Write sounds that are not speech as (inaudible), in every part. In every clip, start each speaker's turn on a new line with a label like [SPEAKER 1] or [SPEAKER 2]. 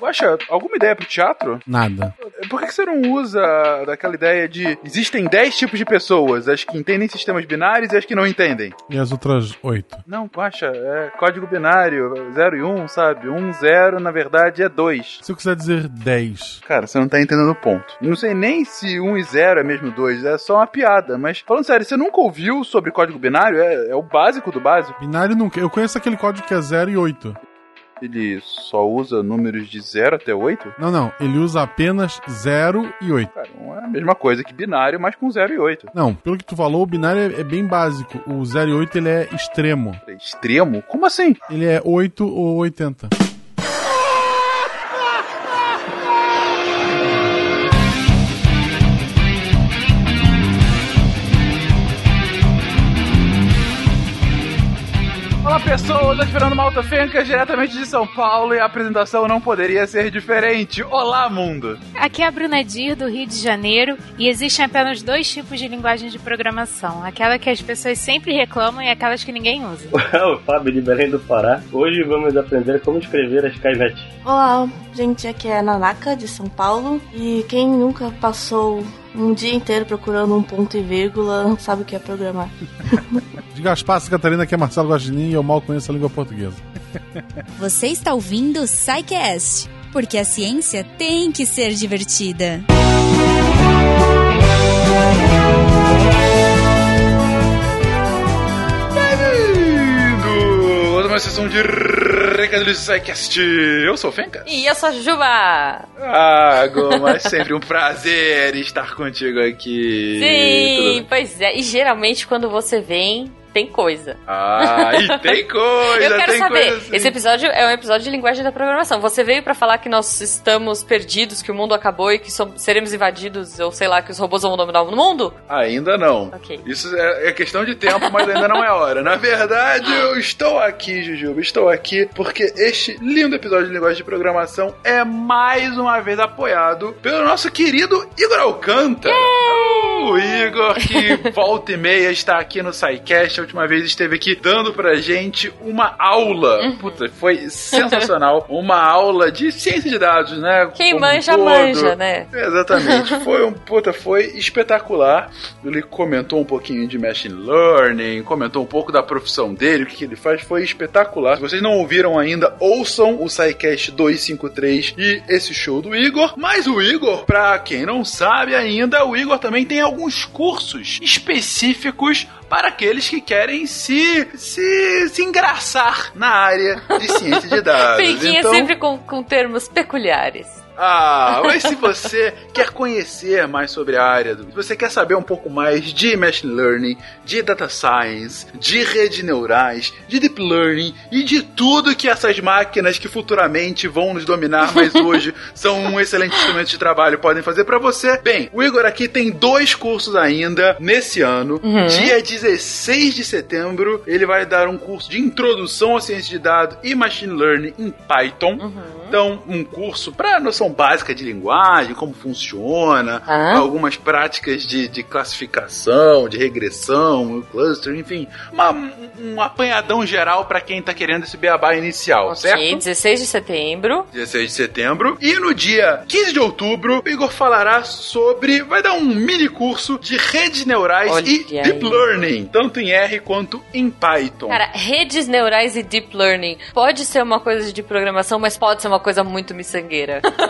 [SPEAKER 1] Poxa, alguma ideia pro teatro?
[SPEAKER 2] Nada.
[SPEAKER 1] Por que você não usa daquela ideia de existem 10 tipos de pessoas, as que entendem sistemas binários e as que não entendem?
[SPEAKER 2] E as outras oito?
[SPEAKER 1] Não, poxa, é código binário, 0 e 1, um, sabe? 1, um, 0, na verdade, é 2.
[SPEAKER 2] Se eu quiser dizer 10.
[SPEAKER 1] Cara, você não tá entendendo o ponto. Não sei nem se 1 um e 0 é mesmo 2, é só uma piada. Mas, falando sério, você nunca ouviu sobre código binário? É, é o básico do básico.
[SPEAKER 2] Binário nunca. Eu conheço aquele código que é 0 e 8.
[SPEAKER 1] Ele só usa números de 0 até 8?
[SPEAKER 2] Não, não. Ele usa apenas 0 e 8.
[SPEAKER 1] Cara, não é a mesma coisa que binário, mas com 0 e 8.
[SPEAKER 2] Não, pelo que tu falou, o binário é, é bem básico. O 0 e 8 ele é extremo.
[SPEAKER 1] É extremo? Como assim?
[SPEAKER 2] Ele é 8 ou 80.
[SPEAKER 1] Pessoas, aqui Fernando Malta Fencas, diretamente de São Paulo, e a apresentação não poderia ser diferente. Olá, mundo!
[SPEAKER 3] Aqui é a Bruna Dir, do Rio de Janeiro, e existem apenas dois tipos de linguagem de programação: aquela que as pessoas sempre reclamam e aquelas que ninguém usa. (laughs)
[SPEAKER 4] o Fábio de Belém do Pará. Hoje vamos aprender como escrever a Skynet.
[SPEAKER 5] Olá, gente, aqui é a Nanaka, de São Paulo, e quem nunca passou um dia inteiro procurando um ponto e vírgula, sabe o que é programar. (laughs)
[SPEAKER 2] De Gaspar Catarina, que é Marcelo Guaxinim e eu mal conheço a língua portuguesa. (laughs)
[SPEAKER 6] Você está ouvindo o SciCast, porque a ciência tem que ser divertida.
[SPEAKER 1] Bem-vindo! Uma sessão de recado do SciCast. Eu sou o Fenca.
[SPEAKER 7] E eu sou a Juba.
[SPEAKER 1] Ah, Goma, é sempre um prazer estar contigo aqui.
[SPEAKER 7] Sim, pois é. E geralmente quando você vem, tem coisa.
[SPEAKER 1] Ah, e tem (laughs) coisa,
[SPEAKER 7] Eu quero saber.
[SPEAKER 1] assim.
[SPEAKER 7] Esse episódio é um episódio de linguagem da programação. Você veio pra falar que nós estamos perdidos, que o mundo acabou e que som- seremos invadidos, ou sei lá, que os robôs vão dominar o mundo?
[SPEAKER 1] Ainda não.
[SPEAKER 7] Ok.
[SPEAKER 1] Isso é, é questão de tempo, mas ainda não é hora. Na verdade, eu estou aqui, Jujuba, estou aqui porque este lindo episódio de linguagem de programação é mais uma vez apoiado pelo nosso querido Igor Alcântara. O Igor, que volta e meia está aqui no SciCast, a última vez esteve aqui dando pra gente uma aula.
[SPEAKER 7] Uhum.
[SPEAKER 1] Puta, foi sensacional. (laughs) uma aula de ciência de dados, né?
[SPEAKER 7] Quem
[SPEAKER 1] Como
[SPEAKER 7] manja, manja, né?
[SPEAKER 1] Exatamente. (laughs) Foi um puta, foi espetacular. Ele comentou um pouquinho de machine learning, comentou um pouco da profissão dele, o que, que ele faz, foi espetacular. Se vocês não ouviram ainda, ouçam o SciCast 253 e esse show do Igor. Mas o Igor, pra quem não sabe ainda, o Igor também tem alguns cursos específicos para aqueles que querem se, se, se engraçar na área de ciência de dados. (laughs)
[SPEAKER 7] Penquinha
[SPEAKER 1] Então-
[SPEAKER 7] sempre com, com termos peculiares.
[SPEAKER 1] Ah, mas se você quer conhecer mais sobre a área, se você quer saber um pouco mais de machine learning, de data science, de redes neurais, de deep learning e de tudo que essas máquinas que futuramente vão nos dominar, mas (laughs) hoje são um excelente instrumento de trabalho, podem fazer pra você. Bem, o Igor aqui tem dois cursos ainda nesse ano.
[SPEAKER 7] Uhum.
[SPEAKER 1] Dia 16 de setembro, ele vai dar um curso de introdução à ciência de dados e machine learning em Python.
[SPEAKER 7] Uhum.
[SPEAKER 1] Então, um curso para noção básica de linguagem, como funciona,
[SPEAKER 7] Ah.
[SPEAKER 1] algumas práticas de, de classificação, de regressão, cluster, enfim, uma- um, apanhadão geral para quem tá querendo esse beabá inicial,
[SPEAKER 7] Ok,
[SPEAKER 1] certo?
[SPEAKER 7] 16 de setembro.
[SPEAKER 1] 16 de setembro. E no dia 15 de outubro, o Igor falará sobre. Vai dar um mini curso de redes neurais
[SPEAKER 7] Olha
[SPEAKER 1] e
[SPEAKER 7] aí.
[SPEAKER 1] deep learning, tanto em R quanto em Python.
[SPEAKER 7] Cara, redes neurais e deep learning pode ser uma coisa de programação, mas pode ser uma coisa muito miçangueira. (laughs)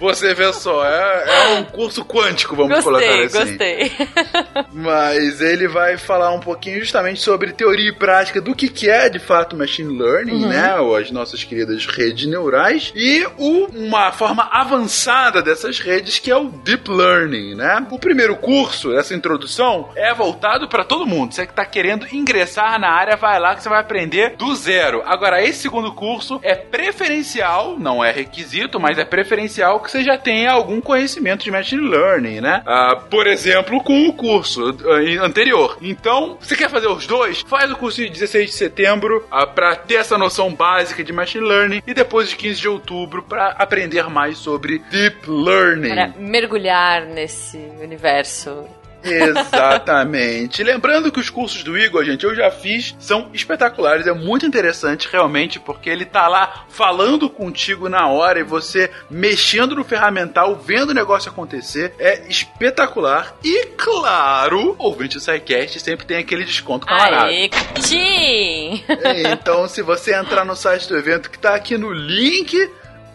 [SPEAKER 1] Você vê só, é, é um curso quântico, vamos colocar
[SPEAKER 7] gostei,
[SPEAKER 1] assim.
[SPEAKER 7] gostei. (laughs)
[SPEAKER 1] Mas ele vai falar um pouquinho justamente sobre teoria e prática do que, que é de fato machine learning,
[SPEAKER 7] Uhum.
[SPEAKER 1] né? Ou as nossas queridas redes neurais. E o- uma forma avançada dessas redes que é o deep learning, né? O primeiro curso, essa introdução, é voltado para todo mundo. Você que tá querendo ingressar na área, vai lá que você vai aprender do zero. Agora, esse segundo curso é preferencial, não é requisito, mas é preferencial que você já tenha algum conhecimento de machine learning, né? Ah, por exemplo, com o curso ah, anterior. Então, você quer fazer os dois? Faz o curso de 16 de setembro ah, para ter essa noção básica de machine learning e depois de 15 de outubro para aprender mais sobre deep learning.
[SPEAKER 7] Para mergulhar nesse universo
[SPEAKER 1] Exatamente. Lembrando que os cursos do Igor, gente, eu já fiz, são espetaculares, é muito interessante realmente, porque ele tá lá falando contigo na hora e você mexendo no ferramental, vendo o negócio acontecer, é espetacular. E claro, ouvinte do SciCast sempre tem aquele desconto camarada.
[SPEAKER 7] Aê, Tim!
[SPEAKER 1] Então, se você entrar no site do evento que tá aqui no link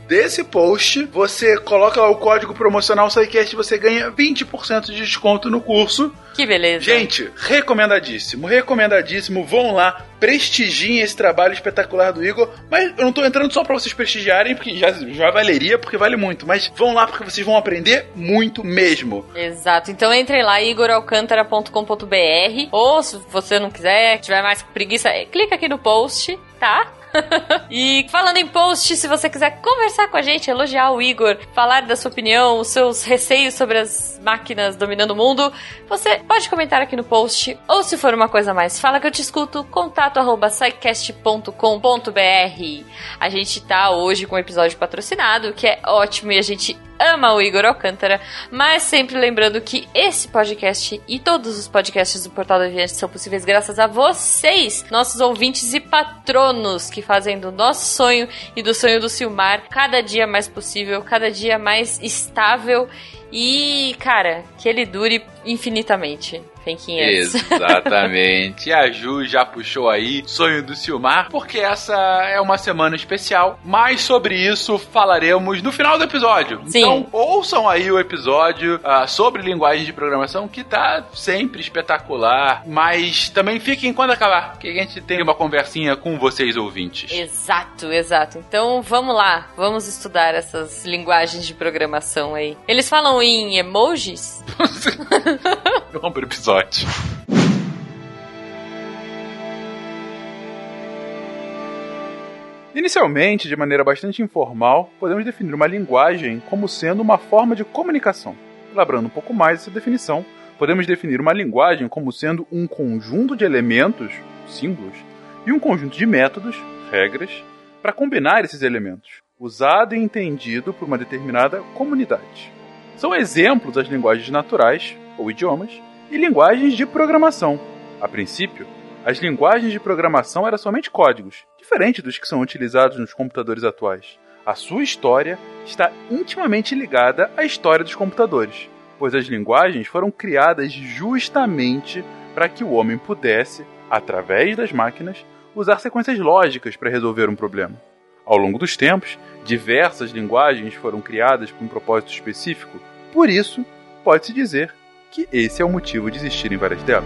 [SPEAKER 1] desse post, você coloca lá o código promocional SciCast e você ganha 20% de desconto no curso.
[SPEAKER 7] Que beleza.
[SPEAKER 1] Gente, recomendadíssimo, recomendadíssimo. Vão lá, prestigiem esse trabalho espetacular do Igor. Mas eu não tô entrando só pra vocês prestigiarem, porque já, já valeria, porque vale muito. Mas vão lá porque vocês vão aprender muito mesmo.
[SPEAKER 7] Exato. Então entre lá, igoralcantara.com.br ou se você não quiser, tiver mais preguiça, clica aqui no post, tá? (laughs) e falando em post, se você quiser conversar com a gente, elogiar o Igor, falar da sua opinião, os seus receios sobre as máquinas dominando o mundo, você pode comentar aqui no post. Ou se for uma coisa mais, fala que eu te escuto, contato arroba. A gente tá hoje com um episódio patrocinado, que é ótimo e a gente ama o Igor Alcântara, mas sempre lembrando que esse podcast e todos os podcasts do Portal da Viagem são possíveis graças a vocês, nossos ouvintes e patronos, que fazem do nosso sonho e do sonho do Silmar cada dia mais possível, cada dia mais estável. E, cara, que ele dure infinitamente. Fenquinhas.
[SPEAKER 1] Exatamente. E a Ju já puxou aí Sonho do Silmar, porque essa é uma semana especial. Mas sobre isso falaremos no final do episódio.
[SPEAKER 7] Sim.
[SPEAKER 1] Então ouçam aí o episódio ah, sobre linguagem de programação, que tá sempre espetacular. Mas também fiquem quando acabar, que a gente tem uma conversinha com vocês ouvintes.
[SPEAKER 7] Exato, exato. Então vamos lá, vamos estudar essas linguagens de programação aí. Eles falam em emojis? (laughs) (laughs)
[SPEAKER 1] Vamos pro episódio. Inicialmente, de maneira bastante informal, podemos definir uma linguagem como sendo uma forma de comunicação. Elaborando um pouco mais essa definição, podemos definir uma linguagem como sendo um conjunto de elementos, símbolos, e um conjunto de métodos, regras, para combinar esses elementos, usado e entendido por uma determinada comunidade. São exemplos as linguagens naturais, ou idiomas, e linguagens de programação. A princípio, as linguagens de programação eram somente códigos, diferente dos que são utilizados nos computadores atuais. A sua história está intimamente ligada à história dos computadores, pois as linguagens foram criadas justamente para que o homem pudesse, através das máquinas, usar sequências lógicas para resolver um problema. Ao longo dos tempos, diversas linguagens foram criadas para um propósito específico, por isso, pode-se dizer que esse é o motivo de existirem várias delas.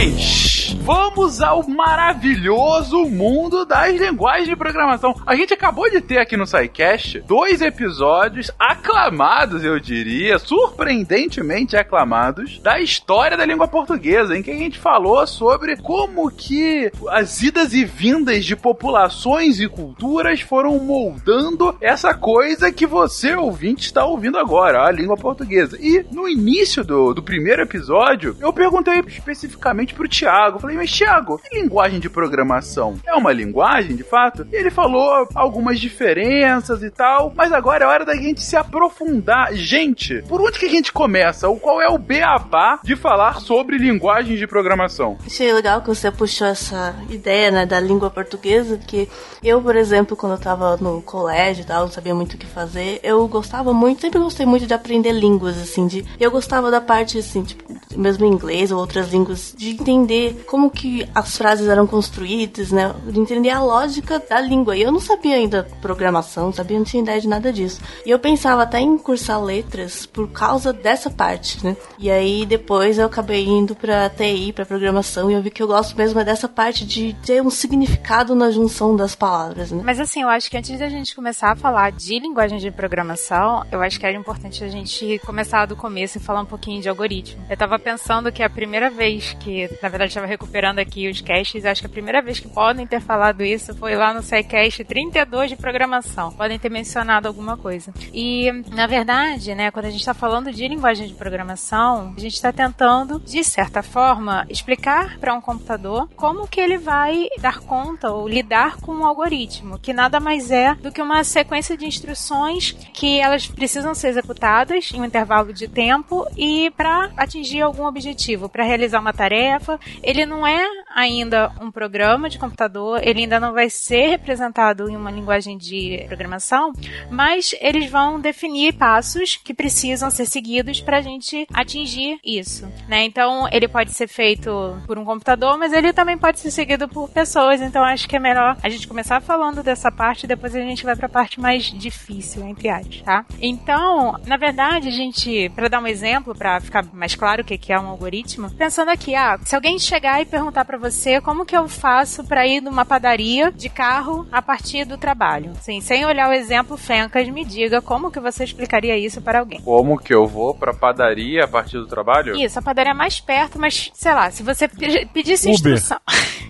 [SPEAKER 1] Queridões, vamos ao maravilhoso mundo das linguagens de programação. A gente acabou de ter aqui no SciCast dois episódios aclamados, eu diria, surpreendentemente aclamados, da história da língua portuguesa, em que a gente falou sobre como que as idas e vindas de populações e culturas foram moldando essa coisa que você, ouvinte, está ouvindo agora, a língua portuguesa. E no início do, do primeiro episódio, eu perguntei especificamente pro Thiago, falei, mas Thiago, linguagem de programação? É uma linguagem, de fato? E ele falou algumas diferenças e tal, mas agora é hora da gente se aprofundar. Gente, por onde que a gente começa? O qual é o beabá de falar sobre linguagens de programação?
[SPEAKER 5] Achei legal que você puxou essa ideia, né, da língua portuguesa, que eu, por exemplo, quando eu tava no colégio e tal, não sabia muito o que fazer, eu gostava muito, sempre gostei muito de aprender línguas, assim, de... Eu gostava da parte, assim, tipo, mesmo inglês ou outras línguas, de entender como que as frases eram construídas, né, de entender a lógica da língua. E eu não sabia ainda programação, não sabia, não tinha ideia de nada disso. E eu pensava até em cursar letras por causa dessa parte, né. E aí depois eu acabei indo pra TI, pra programação, e eu vi que eu gosto mesmo é dessa parte de ter um significado na junção das palavras, né.
[SPEAKER 3] Mas assim, eu acho que antes da gente começar a falar de linguagem de programação, eu acho que era importante a gente começar do começo e falar um pouquinho de algoritmo. Eu tava pensando que a primeira vez que, na verdade, estava recuperando aqui os caches, acho que a primeira vez que podem ter falado isso foi lá no SciCast 32 de programação. Podem ter mencionado alguma coisa. E, na verdade, né, quando a gente está falando de linguagem de programação, a gente está tentando, de certa forma, explicar para um computador como que ele vai dar conta ou lidar com um algoritmo, que nada mais é do que uma sequência de instruções que elas precisam ser executadas em um intervalo de tempo e para atingir algum objetivo, para realizar uma tarefa. Ele não é ainda um programa de computador, ele ainda não vai ser representado em uma linguagem de programação, mas eles vão definir passos que precisam ser seguidos para a gente atingir isso. Né? Então, ele pode ser feito por um computador, mas ele também pode ser seguido por pessoas. Então, acho que é melhor a gente começar falando dessa parte e depois a gente vai para a parte mais difícil, entre aspas, tá? Então, na verdade, a gente, para dar um exemplo, para ficar mais claro o que é um algoritmo, pensando aqui, ah, se alguém chegar e perguntar para você como que eu faço para ir numa padaria de carro a partir do trabalho, sim, sem olhar o exemplo Fencas, me diga como que você explicaria isso para alguém.
[SPEAKER 1] Como que eu vou pra padaria a partir do trabalho?
[SPEAKER 3] Isso, a padaria é mais perto, mas sei lá, se você pe- pedisse
[SPEAKER 2] Uber.
[SPEAKER 3] instrução.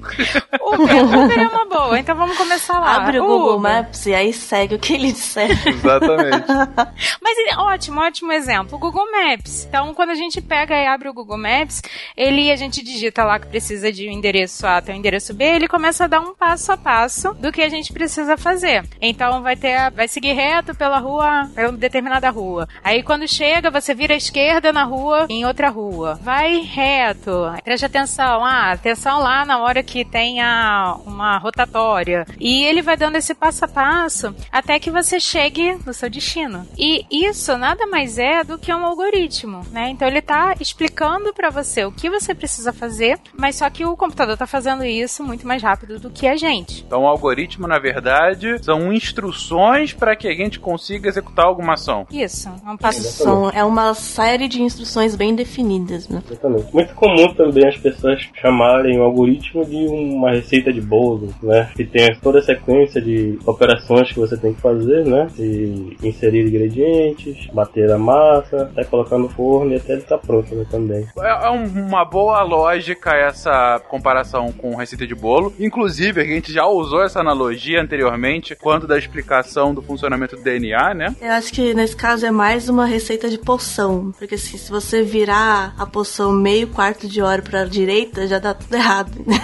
[SPEAKER 3] (laughs) Uber, Uber é uma boa, então vamos começar lá.
[SPEAKER 5] Abre o Google
[SPEAKER 3] Uber.
[SPEAKER 5] Maps e aí segue o que ele disser. (laughs)
[SPEAKER 1] Exatamente. (laughs)
[SPEAKER 3] Mas ótimo, ótimo exemplo. O Google Maps. Então, quando a gente pega e abre o Google Maps, ele a gente digita lá que precisa de um endereço A até o endereço B, ele começa a dar um passo a passo do que a gente precisa fazer. Então, vai ter, a- vai seguir reto pela rua, pela determinada rua. Aí, quando chega, você vira à esquerda na rua, em outra rua. Vai reto. Preste atenção. Ah, atenção lá na hora que tenha uma rotatória. E ele vai dando esse passo a passo até que você chegue no seu destino. E isso nada mais é do que um algoritmo, né? Então ele tá explicando para você o que você precisa fazer, mas só que o computador tá fazendo isso muito mais rápido do que a gente.
[SPEAKER 1] Então, o algoritmo, na verdade, são instruções para que a gente consiga executar alguma ação.
[SPEAKER 3] Isso, é um passo.
[SPEAKER 5] São, é uma série de instruções bem definidas, né?
[SPEAKER 4] Exatamente. Muito comum também as pessoas chamarem o algoritmo de uma receita de bolo, né? Que tem toda a sequência de operações que você tem que fazer, né? De inserir ingredientes, bater a massa, até colocar no forno e até ele estar pronto, né? Também.
[SPEAKER 1] É é um- uma boa lógica essa comparação com receita de bolo. Inclusive, a gente já usou essa analogia anteriormente, quando da explicação do funcionamento do DNA, né?
[SPEAKER 5] Eu acho que nesse caso é mais uma receita de poção. Porque se, se você virar a poção meio quarto de hora pra direita, já dá tudo errado. né?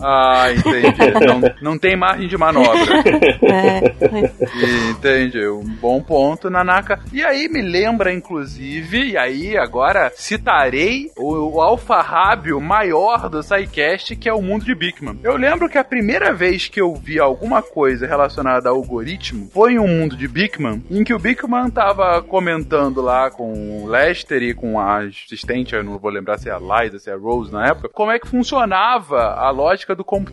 [SPEAKER 1] Ah, entendi. não, não tem margem de manobra.
[SPEAKER 5] é,
[SPEAKER 1] Entendi, um bom ponto, Nanaka. E aí me lembra, inclusive, e aí agora citarei o, o alfarrábio maior do SciCast, que é o mundo de Bigman. Eu lembro que a primeira vez que eu vi alguma coisa relacionada a algoritmo foi em um mundo de Bigman, em que o Bigman tava comentando lá com o Lester e com a assistente, eu não vou lembrar se é a Liza, se é a Rose na época, como é que funcionava a lógica do computador.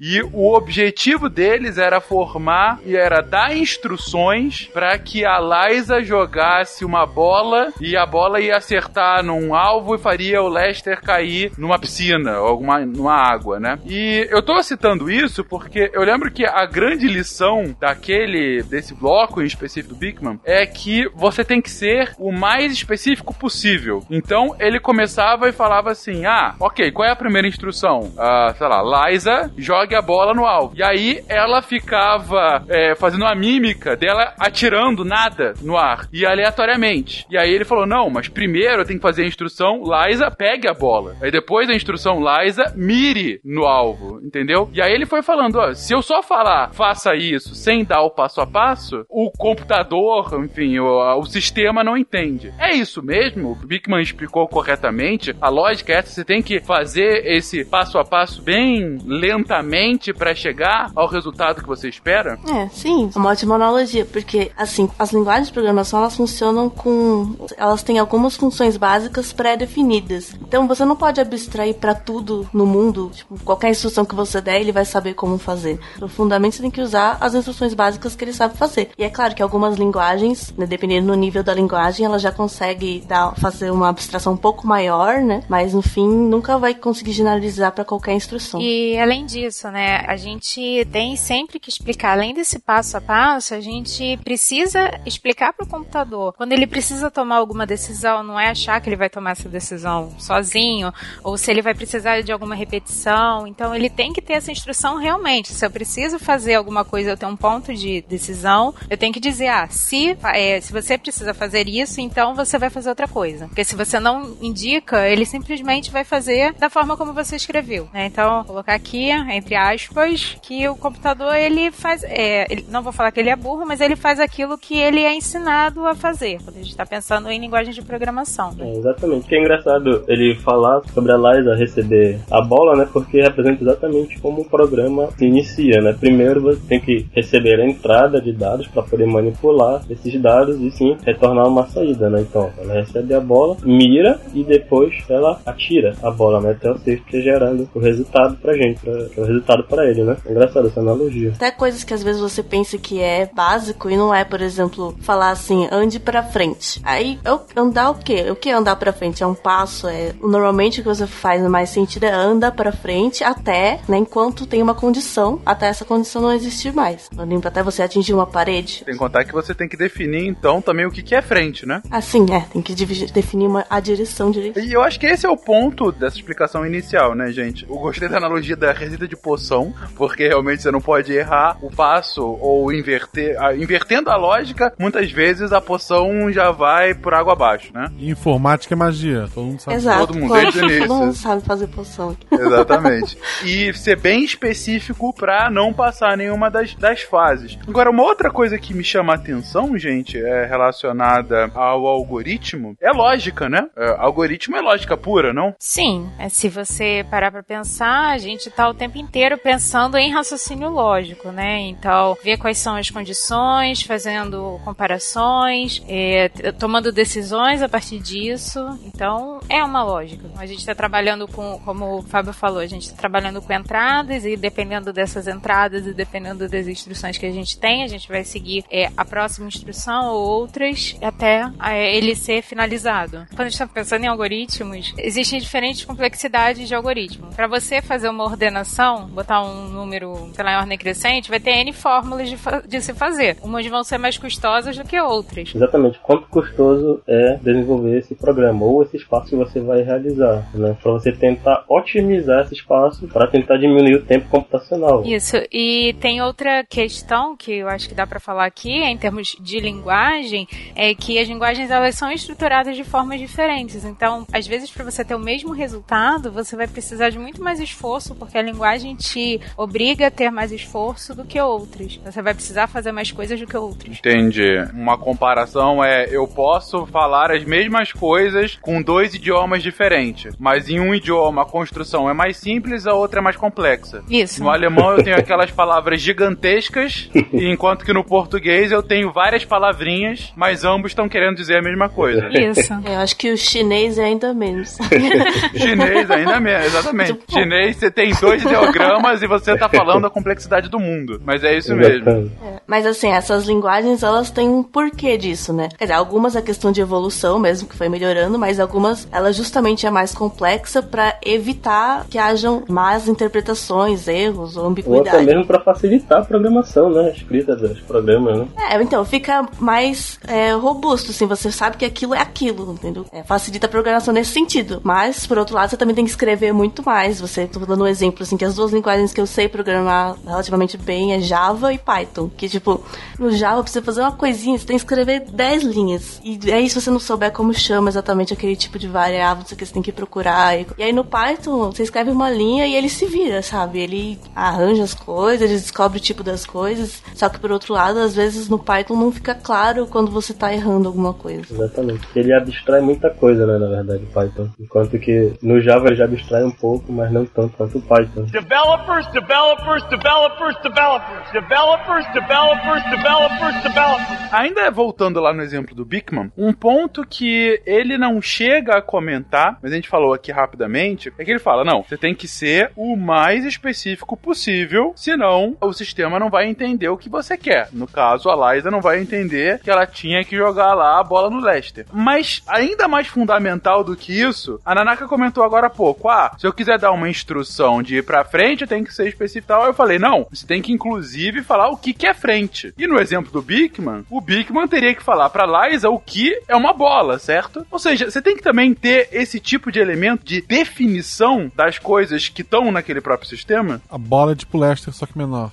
[SPEAKER 1] E o objetivo deles era formar e era dar instruções para que a Liza jogasse uma bola e a bola ia acertar num alvo e faria o Lester cair numa piscina alguma, numa água, né? E eu tô citando isso porque eu lembro que a grande lição daquele desse bloco em específico do Bigman é que você tem que ser o mais específico possível. Então ele começava e falava assim: Ah, ok, qual é a primeira instrução? Ah, sei lá, Liza jogue a bola no alvo. E aí ela ficava é, fazendo uma mímica dela atirando nada no ar e aleatoriamente. E aí ele falou: Não, mas primeiro eu tenho que fazer a instrução Liza pegue a bola. Aí depois a instrução Liza mire no alvo, entendeu? E aí ele foi falando: Ó, se eu só falar faça isso sem dar o passo a passo, o computador, enfim, o, o sistema não entende. É isso mesmo? O Bickman explicou corretamente. A lógica é essa: você tem que fazer esse passo a passo bem lentamente para chegar ao resultado que você espera?
[SPEAKER 5] É, sim, é uma ótima analogia, porque assim, as linguagens de programação elas funcionam com. Elas têm algumas funções básicas pré-definidas. Então você não pode abstrair para tudo no mundo, tipo, qualquer instrução que você der, ele vai saber como fazer. Profundamente você tem que usar as instruções básicas que ele sabe fazer. E é claro que algumas linguagens, né, dependendo do nível da linguagem, ela já consegue dar, fazer uma abstração um pouco maior, né? Mas no fim nunca vai conseguir generalizar para qualquer instrução.
[SPEAKER 3] E além disso, né, a gente tem sempre que explicar, além desse passo a passo, a gente precisa explicar para o computador. Quando ele precisa tomar alguma decisão, não é achar que ele vai tomar essa decisão sozinho, ou se ele vai precisar de alguma repetição. Então, ele tem que ter essa instrução realmente. Se eu preciso fazer alguma coisa, eu tenho um ponto de decisão, eu tenho que dizer, ah, se, é, se você precisa fazer isso, então você vai fazer outra coisa. Porque se você não indica, ele simplesmente vai fazer da forma como você escreveu. Né? Então, colocar aqui, entre aspas, que o computador ele faz. É, ele, não vou falar que ele é burro, mas ele faz aquilo que ele é ensinado a fazer. Quando a gente está pensando em linguagem de programação. Né?
[SPEAKER 4] É, exatamente. Que é engraçado ele falar sobre a Liza receber a bola, né? Porque representa exatamente como o programa se inicia, né? Primeiro você tem que receber a entrada de dados para poder manipular esses dados e sim retornar uma saída, né? Então, ela recebe a bola, mira e depois ela atira a bola, né? Até o safety gerando o resultado pra gente, pra, o resultado para ele, né? É engraçado essa analogia.
[SPEAKER 5] Até coisas que às vezes você pensa que é básico e não é, por exemplo, falar assim, ande para frente. Aí, eu, andar o quê? O que é andar para frente? É um passo? É normalmente o que você faz no mais sentido é anda para frente até, né, enquanto tem uma condição, até essa condição não existir mais. Até você atingir uma parede.
[SPEAKER 1] Tem que contar que você tem que definir então também o que que é frente, né?
[SPEAKER 5] Assim, é, tem que definir uma, a direção direita.
[SPEAKER 1] E eu acho que esse é o ponto dessa explicação inicial, né, gente? Eu gostei da analogia da receita de poção, porque realmente você não pode errar o passo ou inverter. Invertendo a lógica, muitas vezes a poção já vai por água abaixo, né?
[SPEAKER 2] Informática é magia, todo mundo sabe.
[SPEAKER 5] Exato,
[SPEAKER 1] todo mundo
[SPEAKER 5] claro,
[SPEAKER 1] desde.
[SPEAKER 5] Todo mundo sabe fazer poção.
[SPEAKER 1] Exatamente. (laughs) E ser bem específico pra não passar nenhuma das, das fases. Agora, uma outra coisa que me chama a atenção, gente, é relacionada ao algoritmo, é lógica, né? É, algoritmo é lógica pura, não?
[SPEAKER 3] Sim, é, se você parar pra pensar, a gente tá o tempo inteiro pensando em raciocínio lógico, né? Então, ver quais são as condições, fazendo comparações, é, tomando decisões a partir disso. Então, é uma lógica. A gente está trabalhando com, como o Fábio falou, a gente está trabalhando com entradas e dependendo dessas entradas e dependendo das instruções que a gente tem, a gente vai seguir é, a próxima instrução ou outras até é, ele ser finalizado. Quando a gente está pensando em algoritmos, existem diferentes complexidades de algoritmo. Para você fazer uma ordenação, botar um número, sei lá, em ordem crescente, vai ter N fórmulas de, de se fazer. Umas vão ser mais custosas do que outras.
[SPEAKER 4] Exatamente. Quanto custoso é desenvolver esse programa ou esse espaço que você vai realizar, né? Para você tentar otimizar esse espaço para tentar diminuir o tempo computacional.
[SPEAKER 3] Isso. E tem outra questão que eu acho que dá para falar aqui, em termos de linguagem, é que as linguagens elas são estruturadas de formas diferentes. Então, às vezes para você ter o mesmo resultado, você vai precisar de muito mais esforço, porque a linguagem te obriga a ter mais esforço do que outras. Você vai precisar fazer mais coisas do que outras.
[SPEAKER 1] Entendi. Uma comparação é eu posso falar as mesmas coisas com dois idiomas diferentes, mas em um idioma a construção é mais simples, a outra é mais complexa.
[SPEAKER 3] Isso.
[SPEAKER 1] No alemão eu tenho aquelas palavras gigantescas, (laughs) enquanto que no português eu tenho várias palavrinhas, mas ambos estão querendo dizer a mesma coisa. (laughs)
[SPEAKER 3] Isso.
[SPEAKER 5] Eu acho que o chinês é ainda menos. (laughs)
[SPEAKER 1] Chinês ainda menos, exatamente.
[SPEAKER 5] Tipo-
[SPEAKER 1] Chinês você tem dois ideogramas e você tá falando a complexidade do mundo. Mas é isso mesmo.
[SPEAKER 4] Exatamente.
[SPEAKER 5] Mas assim, essas linguagens, elas têm um porquê disso, né? Quer dizer, algumas é questão de evolução mesmo, que foi melhorando, mas algumas, ela justamente é mais complexa pra evitar que hajam más interpretações, erros ou
[SPEAKER 4] Ou até
[SPEAKER 5] ambiguidade.
[SPEAKER 4] mesmo para facilitar a programação, né? A escrita dos programas, né?
[SPEAKER 5] É, então, fica mais é, robusto, assim, você sabe que aquilo é aquilo, entendeu? É, facilita a programação nesse sentido. Mas, por outro lado, você também tem que escrever muito mais. Você, tô dando um exemplo, assim, que as duas linguagens que eu sei programar relativamente bem é Java e Python. Que, tipo, no Java, pra você fazer uma coisinha, você tem que escrever 10 linhas. E aí, se você não souber como chama exatamente aquele tipo de variável, você tem que procurar. E, aí, no Python, você escreve uma linha e ele se vira, sabe? Ele arranja as coisas, ele descobre o tipo das coisas. Só que, por outro lado, às vezes no Python não fica claro quando você tá errando alguma coisa.
[SPEAKER 4] Exatamente. Ele abstrai muita coisa, né, na verdade, Python. Enquanto que no Java ele já abstrai um pouco, mas não tanto quanto o Python.
[SPEAKER 8] Developers, developers, developers, developers. Developers, developers, developers, developers.
[SPEAKER 1] Ainda voltando lá no exemplo do Bickman, um ponto que ele não chega a comentar, mas a gente falou aqui rapidamente, é que ele fala: não, você tem que ser o mais específico possível, senão o sistema não vai entender o que você quer. No caso, a Liza não vai entender que ela tinha que jogar lá a bola no Leicester. Mas ainda mais fundamental do que isso, a Nanaka comentou agora há pouco: ah, se eu quiser dar uma instrução de de ir pra frente, tem que ser específico. Aí eu falei, não, você tem que inclusive falar o que, que é frente. E no exemplo do Bigman, o Bigman teria que falar pra Liza o que é uma bola, certo? Ou seja, você tem que também ter esse tipo de elemento de definição das coisas que estão naquele próprio sistema.
[SPEAKER 2] A bola é tipo Lester, só que menor.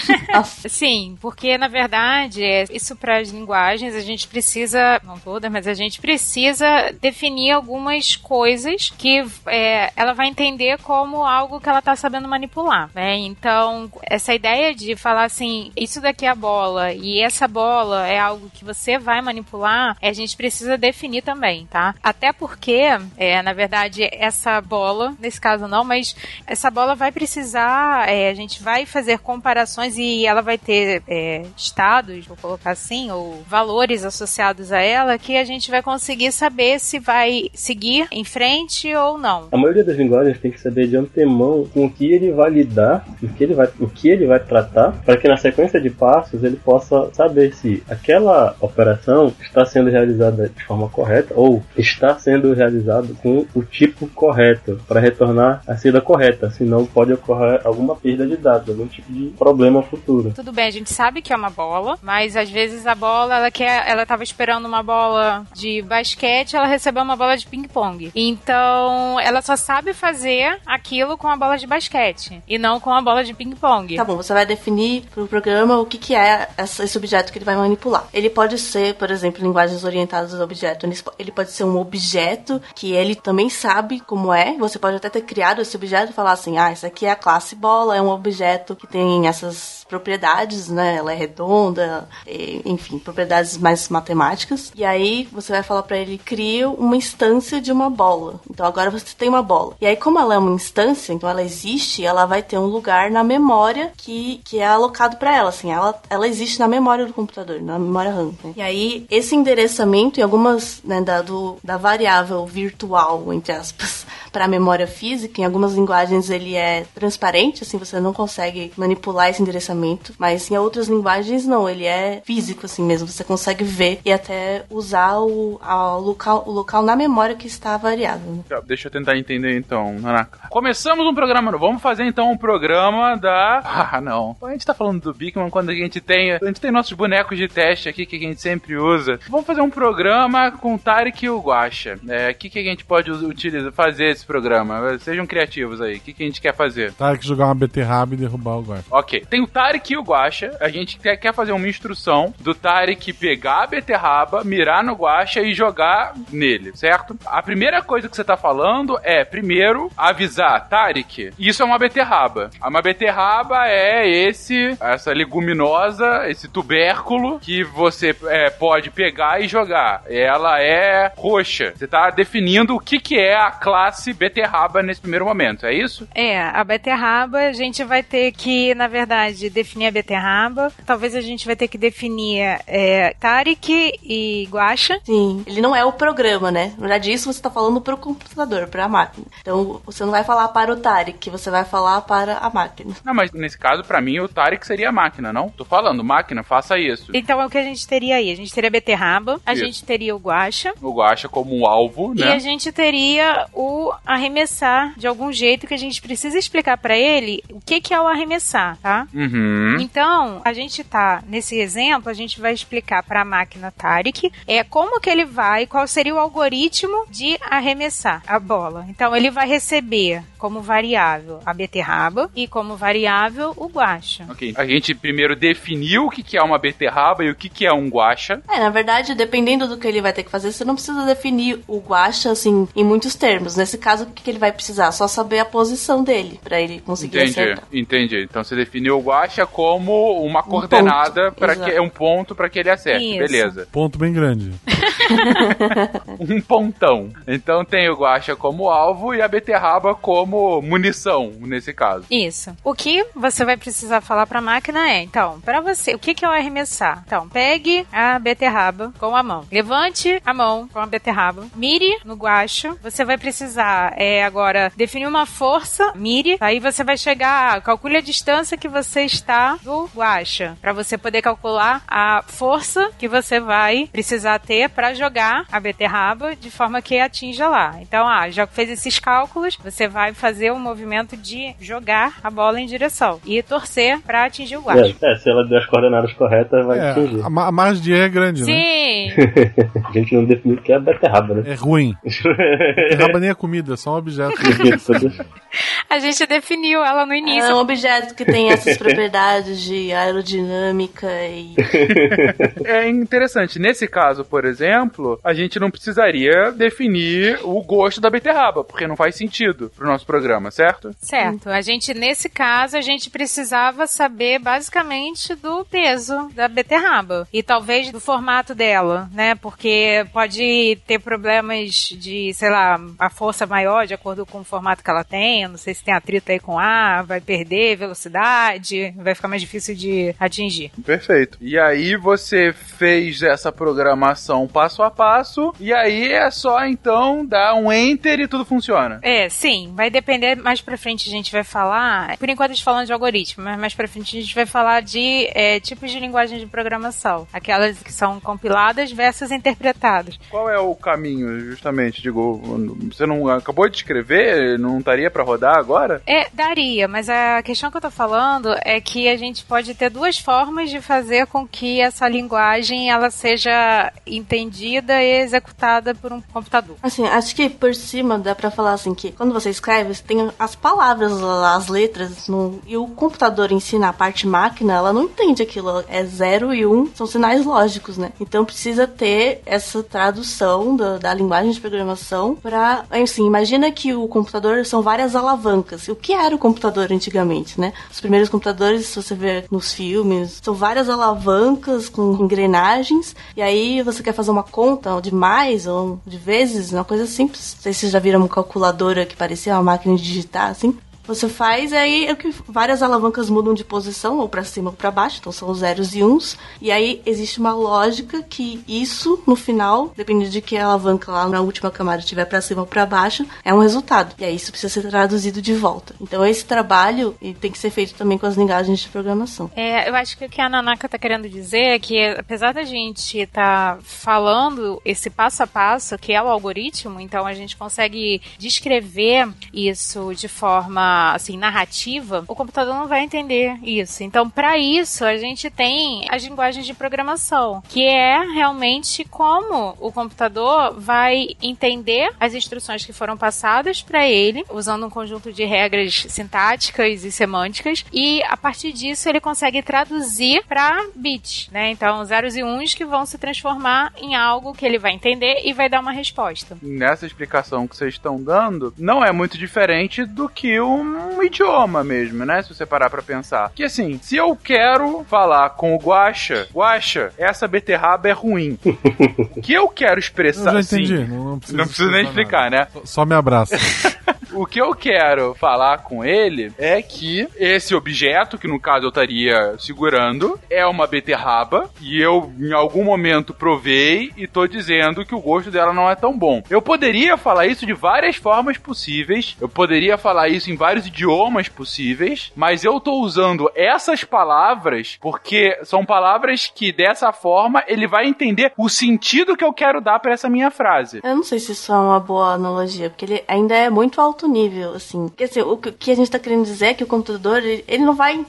[SPEAKER 2] (laughs)
[SPEAKER 3] Sim, porque na verdade, é, isso para as linguagens a gente precisa, não todas, mas a gente precisa definir algumas coisas que é, ela vai entender como algo que ela tá sabendo manipular, né? Então, essa ideia de falar assim, isso daqui é a bola e essa bola é algo que você vai manipular, a gente precisa definir também, tá? Até porque, é, na verdade, essa bola, nesse caso não, mas essa bola vai precisar, é, a gente vai fazer comparações e ela vai ter é, estados, vou colocar assim, ou valores associados a ela que a gente vai conseguir saber se vai seguir em frente ou não.
[SPEAKER 4] A maioria das linguagens tem que saber de antemão com o que ele vai lidar, o que ele vai, o que ele vai tratar, para que na sequência de passos ele possa saber se aquela operação está sendo realizada de forma correta ou está sendo realizada com o tipo correto para retornar a saída correta, senão pode ocorrer alguma perda de dados, algum tipo de problema futuro.
[SPEAKER 3] Tudo bem, a gente sabe que é uma bola, mas às vezes a bola, ela quer, ela tava esperando uma bola de basquete, ela recebeu uma bola de ping-pong. Então, ela só sabe fazer aquilo com a bola de basquete e não com a bola de ping-pong.
[SPEAKER 5] Tá bom, você vai definir pro programa o que, que é esse objeto que ele vai manipular. Ele pode ser, por exemplo, linguagens orientadas ao objeto. Ele pode ser um objeto que ele também sabe como é. Você pode até ter criado esse objeto e falar assim: ah, isso aqui é a classe bola, é um objeto que tem essas propriedades, né? Ela é redonda, e, enfim, propriedades mais matemáticas. E aí você vai falar pra ele cria uma instância de uma bola. Então agora você tem uma bola. E aí como ela é uma instância, então ela existe, ela vai ter um lugar na memória que, que é alocado pra ela, assim, ela, ela existe na memória do computador, na memória RAM. né? E aí esse endereçamento em algumas, né, da, do, da variável virtual, entre aspas, (laughs) para a memória física, em algumas linguagens ele é transparente, assim, você não consegue manipular esse endereçamento, mas em outras linguagens não, ele é físico assim mesmo, você consegue ver e até usar o, a- o local, o local na memória que está variável. né?
[SPEAKER 1] Deixa eu tentar entender então, Nanaka. Começamos um programa novo. Vamos fazer então um programa da. (laughs) Ah, não. A gente tá falando do Bigman quando a gente tem. A gente tem nossos bonecos de teste aqui que a gente sempre usa. Vamos fazer um programa com o Tarek e o Guacha. É, o que, que a gente pode utilizar, fazer esse programa? Sejam criativos aí. O que, que a gente quer fazer?
[SPEAKER 2] Que jogar uma beterraba e derrubar o guarda.
[SPEAKER 1] Ok. Tem o Tarek e o Guacha. A gente quer, quer fazer uma instrução do Tarek pegar a beterraba, mirar no Guacha e jogar nele, certo? A primeira coisa que você tá falando é, primeiro, avisar, Tarek, isso é uma beterraba. Uma beterraba é esse, essa leguminosa, esse tubérculo que você é, pode pegar e jogar. Ela é roxa. Você tá definindo o que, que é a classe beterraba nesse primeiro momento, é isso?
[SPEAKER 3] É, a beterraba, a gente vai ter que, na verdade, definir a beterraba. Talvez a gente vai ter que definir é, Tarek e Guacha.
[SPEAKER 5] Sim, ele não é o programa, né? Na verdade, isso você tá falando pro computador, pra máquina. Então, você não vai falar para o Tarek, você vai falar para a máquina.
[SPEAKER 1] Não, mas nesse caso, pra mim, o Tarek seria a máquina, não? Tô falando, máquina, faça isso.
[SPEAKER 3] Então é o que a gente teria aí. A gente teria a beterraba, a
[SPEAKER 1] Isso.
[SPEAKER 3] gente teria o Guacha.
[SPEAKER 1] O Guacha como um alvo,
[SPEAKER 3] E a
[SPEAKER 1] né?
[SPEAKER 3] gente teria o arremessar de algum jeito que a gente precisa explicar pra ele o que, que é o arremessar, tá?
[SPEAKER 1] Uhum.
[SPEAKER 3] Então, a gente tá nesse exemplo, a gente vai explicar para a máquina Tarek é como que ele vai, qual seria o algoritmo de arremessar a bola. Então, ele vai receber como variável a beterraba e como variável o guacha.
[SPEAKER 1] Ok. A gente primeiro definiu o que, que é uma beterraba e o que, que é um guacha.
[SPEAKER 5] É, na verdade, dependendo do que ele vai ter que fazer, você não precisa definir o guacha, assim, em muitos termos. Nesse caso, o que, que ele vai precisar? Só saber a posição dele, pra ele conseguir
[SPEAKER 1] Entendi,
[SPEAKER 5] acertar.
[SPEAKER 1] entendi. Então você definiu o guacha como uma coordenada
[SPEAKER 5] ponto,
[SPEAKER 1] para que é um ponto para que ele acerte.
[SPEAKER 3] Isso.
[SPEAKER 1] Beleza.
[SPEAKER 2] Ponto bem grande. (laughs)
[SPEAKER 1] Um pontão. Então tem o guacha como alvo e a beterraba como munição nesse caso.
[SPEAKER 3] Isso. O que você vai precisar falar para a máquina é, então, para você, o que, que é o arremessar? Então, pegue a beterraba com a mão. Levante a mão com a beterraba. Mire no guacho. Você vai precisar precisar é agora definir uma força, mire, aí você vai chegar, calcule a distância que você está do guacha, para você poder calcular a força que você vai precisar ter para jogar a beterraba de forma que atinja lá. Então, ah, já fez esses cálculos, você vai fazer o um movimento de jogar a bola em direção e torcer para atingir o guacha.
[SPEAKER 4] É, é, se ela der as coordenadas corretas, vai
[SPEAKER 2] É,
[SPEAKER 4] atingir.
[SPEAKER 2] a, ma- a margem de erro é grande, né?
[SPEAKER 3] Sim, (laughs)
[SPEAKER 4] a gente não definiu o que é beterraba, né?
[SPEAKER 2] É ruim. (laughs) Beterraba nem é comida, é só um objeto. (laughs)
[SPEAKER 3] a gente definiu ela no início.
[SPEAKER 5] É um objeto que tem essas propriedades de aerodinâmica e. (laughs)
[SPEAKER 1] É interessante. Nesse caso, por exemplo, a gente não precisaria definir o gosto da beterraba, porque não faz sentido pro nosso programa, certo?
[SPEAKER 3] Certo. A gente, nesse caso, a gente precisava saber basicamente do peso da beterraba. E talvez do formato dela, né? Porque pode ter problemas de, sei lá, a força maior de acordo com o formato que ela tem. Eu não sei se tem atrito aí com ar, vai perder velocidade, vai ficar mais difícil de atingir.
[SPEAKER 1] Perfeito. E aí você fez essa programação passo a passo, e aí é só então dar um enter e tudo funciona.
[SPEAKER 3] É, sim, vai depender. Mais pra frente a gente vai falar. Por enquanto a gente falando de algoritmo, mas mais pra frente a gente vai falar de é, tipos de linguagem de programação. Aquelas que são compiladas versus interpretadas.
[SPEAKER 1] Qual é o caminho, justamente? Digo, você não acabou de escrever? Não estaria pra rodar agora?
[SPEAKER 3] É, daria, mas a questão que eu tô falando é que a gente pode ter duas formas de fazer com que essa linguagem ela seja entendida e executada por um computador.
[SPEAKER 5] Assim, acho que por cima dá pra falar assim que quando você escreve, você tem as palavras as letras, no, e o computador ensina a parte máquina, ela não entende aquilo. É zero e um, são sinais lógicos, né? Então precisa ter essa tradução da, da linguagem de programação pra. Assim, imagina que o computador são várias alavancas. O que era o computador antigamente, né? Os primeiros computadores, se você ver nos filmes, são várias alavancas com engrenagens, e aí você quer fazer uma conta de mais ou de vezes, uma coisa simples. Não sei se vocês já viram uma calculadora que parecia uma máquina de digitar, assim. Você faz, aí é que várias alavancas mudam de posição, ou para cima ou para baixo, então são os zeros e uns. E aí existe uma lógica que isso, no final, dependendo de que alavanca lá na última camada estiver para cima ou para baixo, é um resultado. E aí isso precisa ser traduzido de volta. Então esse trabalho tem que ser feito também com as linguagens de programação.
[SPEAKER 3] É, eu acho que o que a Nanaka tá querendo dizer é que, apesar da gente estar tá falando esse passo a passo, que é o algoritmo, então a gente consegue descrever isso de forma assim narrativa, o computador não vai entender isso. Então, para isso, a gente tem as linguagens de programação, que é realmente como o computador vai entender as instruções que foram passadas para ele, usando um conjunto de regras sintáticas e semânticas, e a partir disso ele consegue traduzir para bits, né? Então, zeros e uns que vão se transformar em algo que ele vai entender e vai dar uma resposta.
[SPEAKER 1] Nessa explicação que vocês estão dando, não é muito diferente do que um idioma mesmo, né? Se você parar pra pensar. Que assim, se eu quero falar com o Guaxa, Guaxa, essa beterraba é ruim. (laughs) que eu quero expressar.
[SPEAKER 2] Eu já entendi.
[SPEAKER 1] Sim,
[SPEAKER 2] Não, não, precisa
[SPEAKER 1] não precisa nem explicar, né?
[SPEAKER 2] Só, só me abraça. (laughs)
[SPEAKER 1] O que eu quero falar com ele é que esse objeto, que no caso eu estaria segurando, é uma beterraba e eu em algum momento provei e tô dizendo que o gosto dela não é tão bom. Eu poderia falar isso de várias formas possíveis, eu poderia falar isso em vários idiomas possíveis, mas eu tô usando essas palavras porque são palavras que dessa forma ele vai entender o sentido que eu quero dar para essa minha frase.
[SPEAKER 5] Eu não sei se isso é uma boa analogia, porque ele ainda é muito alto nível, assim. Quer dizer, o que a gente tá querendo dizer é que o computador, ele, ele não vai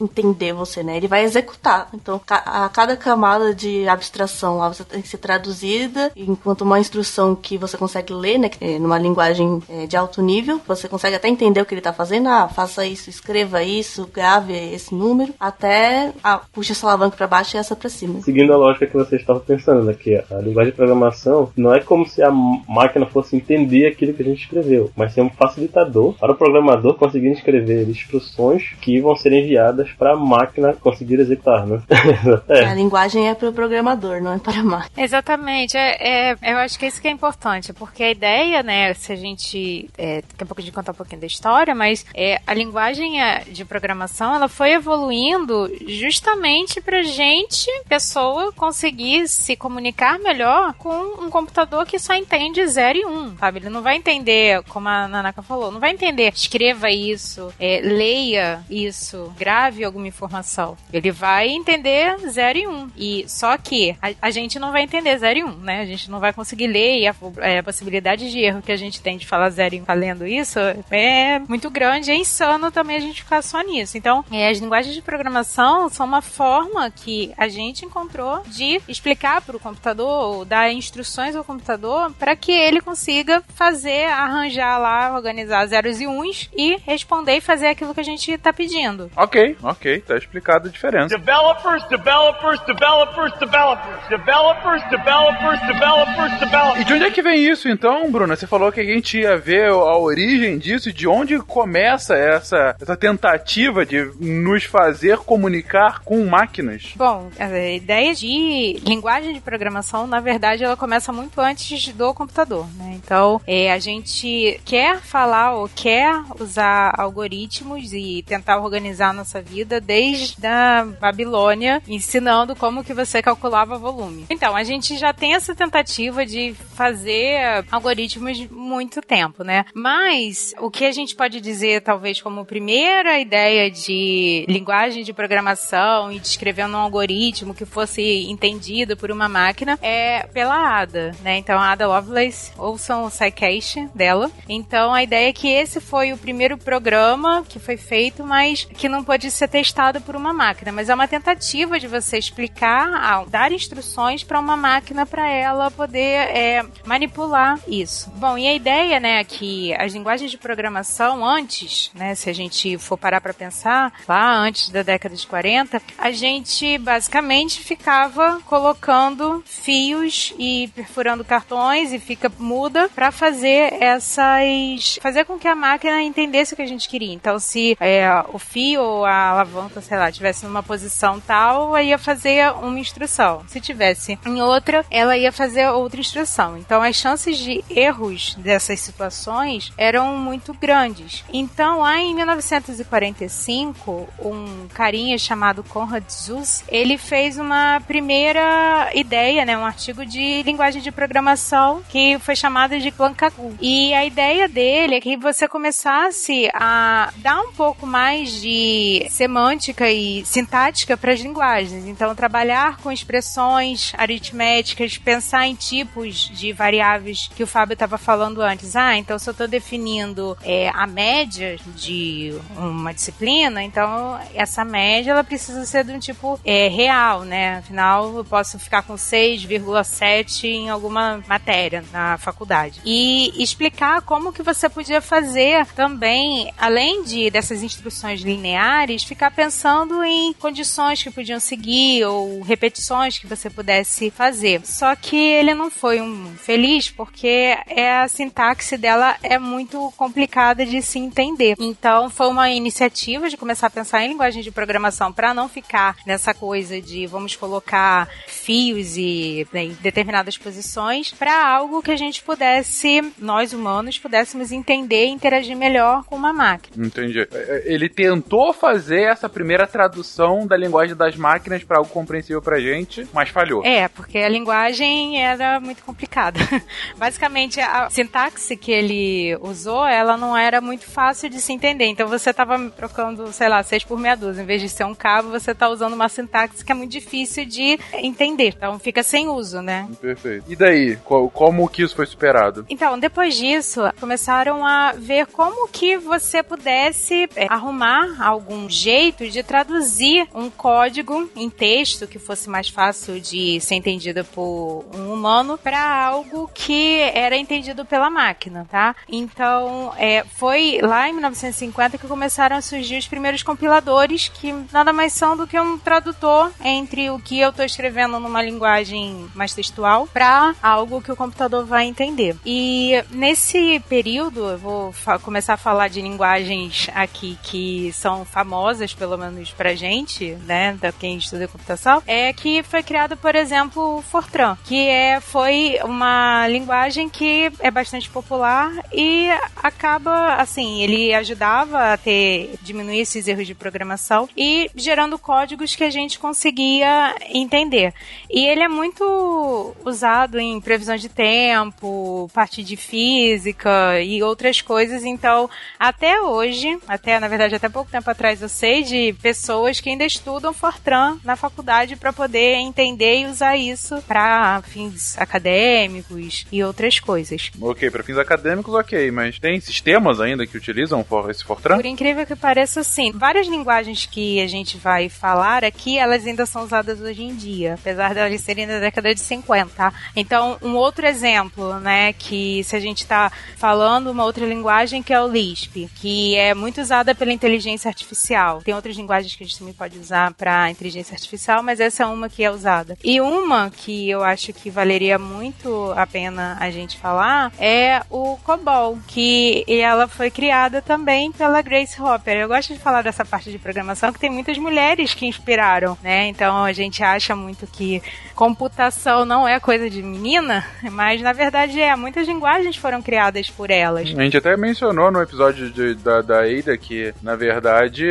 [SPEAKER 5] entender você, né? Ele vai executar. Então, a cada camada de abstração lá, você tem que ser traduzida, enquanto uma instrução que você consegue ler, né? Numa linguagem é, de alto nível, você consegue até entender o que ele tá fazendo. Ah, faça isso, escreva isso, grave esse número, até ah, puxa essa alavanca para baixo e essa para cima.
[SPEAKER 4] Seguindo a lógica que você estava pensando, né? Que a linguagem de programação não é como se a máquina fosse entender aquilo que a gente escreveu, mas ser um facilitador para o programador conseguir escrever instruções que vão ser enviadas para a máquina conseguir executar, né? (laughs)
[SPEAKER 5] é. A linguagem é para o programador, não é para a máquina.
[SPEAKER 3] Exatamente. É, é, eu acho que isso que é importante, porque a ideia, né, se a gente. É, daqui a pouco a gente contar um pouquinho da história, história, mas é, a linguagem é, de programação ela foi evoluindo justamente pra gente, pessoa, conseguir se comunicar melhor com um computador que só entende 0 e 1, um, sabe? Ele não vai entender, como a Nanaka falou, não vai entender, escreva isso, é, leia isso, grave alguma informação. Ele vai entender 0 e 1. Um. E só que a, a, gente não vai entender 0 e 1, um, né? A gente não vai conseguir ler e a, é, a possibilidade de erro que a gente tem de falar 0 e 1 um, lendo isso é muito grande, é insano também a gente ficar só nisso. Então, é, as linguagens de programação são uma forma que a gente encontrou de explicar para o computador, dar instruções ao computador para que ele consiga fazer, arranjar lá, organizar zeros e uns e responder e fazer aquilo que a gente está pedindo.
[SPEAKER 1] Ok, ok, tá explicado a diferença.
[SPEAKER 8] Developers, developers, developers, developers, developers, developers, developers, developers.
[SPEAKER 1] E de onde é que vem isso então, Bruna? Você falou que a gente ia ver a origem disso e de onde começa essa, essa tentativa de nos fazer comunicar com máquinas?
[SPEAKER 3] Bom, a ideia de linguagem de programação, na verdade, ela começa muito antes do computador, né? Então, é, a gente quer falar ou quer usar algoritmos e tentar organizar a nossa vida desde a Babilônia, ensinando como que você calculava volume. Então, a gente já tem essa tentativa de fazer algoritmos muito tempo, né? Mas o que a gente pode dizer, talvez, como primeira ideia de linguagem de programação e descrevendo um algoritmo que fosse entendido por uma máquina é pela Ada, né? Então a Ada Lovelace, ouçam o SciCast dela. Então a ideia é que esse foi o primeiro programa que foi feito, mas que não pode ser testado por uma máquina, mas é uma tentativa de você explicar, dar instruções para uma máquina para ela poder é, manipular isso. Bom, e a ideia, né, que as linguagens de programação antes, né, se a gente for parar para pensar, lá antes da década de 40, a gente basicamente ficava colocando fios e perfurando cartões e fica muda para fazer essas fazer com que a máquina entendesse o que a gente queria. Então, se é, o fio ou a alavanca, sei lá, tivesse numa posição tal, ela ia fazer uma instrução. Se tivesse em outra, ela ia fazer outra instrução. Então, as chances de erros dessas situações eram muito grandes. Então, lá em 1945, um carinha chamado Conrad Zuse, ele fez uma primeira ideia, né, um artigo de linguagem de programação que foi chamado de Plankagu. E a ideia dele é que você começasse a dar um pouco mais de semântica e sintática para as linguagens. Então, trabalhar com expressões aritméticas, pensar em tipos de variáveis que o Fábio estava falando antes. Ah, então se eu estou definindo é, a média de uma disciplina, então essa média ela precisa ser de um tipo é, real, né? Afinal, eu posso ficar com 6,7 em alguma matéria na faculdade. E explicar como que você podia fazer também, além de dessas instruções lineares, ficar pensando em condições que podiam seguir ou repetições que você pudesse fazer. Só que ele não foi um feliz porque é a sintaxe dela é muito complicada de se entender. Então foi uma iniciativa de começar a pensar em linguagem de programação para não ficar nessa coisa de vamos colocar fios e né, em determinadas posições para algo que a gente pudesse, nós humanos, pudéssemos entender e interagir melhor com uma máquina.
[SPEAKER 1] Entendi. Ele tentou fazer essa primeira tradução da linguagem das máquinas para algo compreensível pra gente, mas falhou.
[SPEAKER 3] É, porque a linguagem era muito complicada. (laughs) Basicamente, a sintaxe que ele usou, ela não era muito fácil de se entender. Então você estava trocando, sei lá, 6 por meia dúzia. Em vez de ser um cabo, você está usando uma sintaxe que é muito difícil de entender. Então fica sem uso, né?
[SPEAKER 1] Perfeito. E daí? Como que isso foi superado?
[SPEAKER 3] Então, depois disso, começaram a ver como que você pudesse é, arrumar algum jeito de traduzir um código em texto que fosse mais fácil de ser entendido por um humano para algo que era entendido pela máquina, tá? Então, é, foi lá em 1950 que começaram a surgir os primeiros compiladores, que nada mais são do que um tradutor entre o que eu estou escrevendo numa linguagem mais textual para algo que o computador vai entender. E nesse período, eu vou começar a falar de linguagens aqui que são famosas, pelo menos pra gente, né, da quem estuda computação, é que foi criado, por exemplo, o Fortran, que é, foi uma linguagem que é bastante popular e acaba, assim, assim, ele ajudava a ter diminuir esses erros de programação e gerando códigos que a gente conseguia entender. E ele é muito usado em previsão de tempo, parte de física e outras coisas. Então, até hoje, até na verdade até pouco tempo atrás, eu sei de pessoas que ainda estudam Fortran na faculdade para poder entender e usar isso para fins acadêmicos e outras coisas.
[SPEAKER 1] Ok, para fins acadêmicos, ok, mas tem sistemas ainda que utilizam for- esse Fortran?
[SPEAKER 3] Por incrível que pareça, sim. Várias linguagens que a gente vai falar aqui, elas ainda são usadas hoje em dia, apesar de elas serem da década de 50, tá? Então, um outro exemplo, né, que se a gente está falando uma outra linguagem que é o Lisp, que é muito usada pela inteligência artificial. Tem outras linguagens que a gente também pode usar para inteligência artificial, mas essa é uma que é usada. E uma que eu acho que valeria muito a pena a gente falar é o COBOL, que ela foi criada também pela Grace Hopper. Eu gosto de falar dessa parte de programação que tem muitas mulheres que inspiraram, né? Então a gente acha muito que computação não é coisa de menina, mas na verdade é. Muitas linguagens foram criadas por elas.
[SPEAKER 1] A gente até mencionou no episódio de- da, da Ada que, na verdade,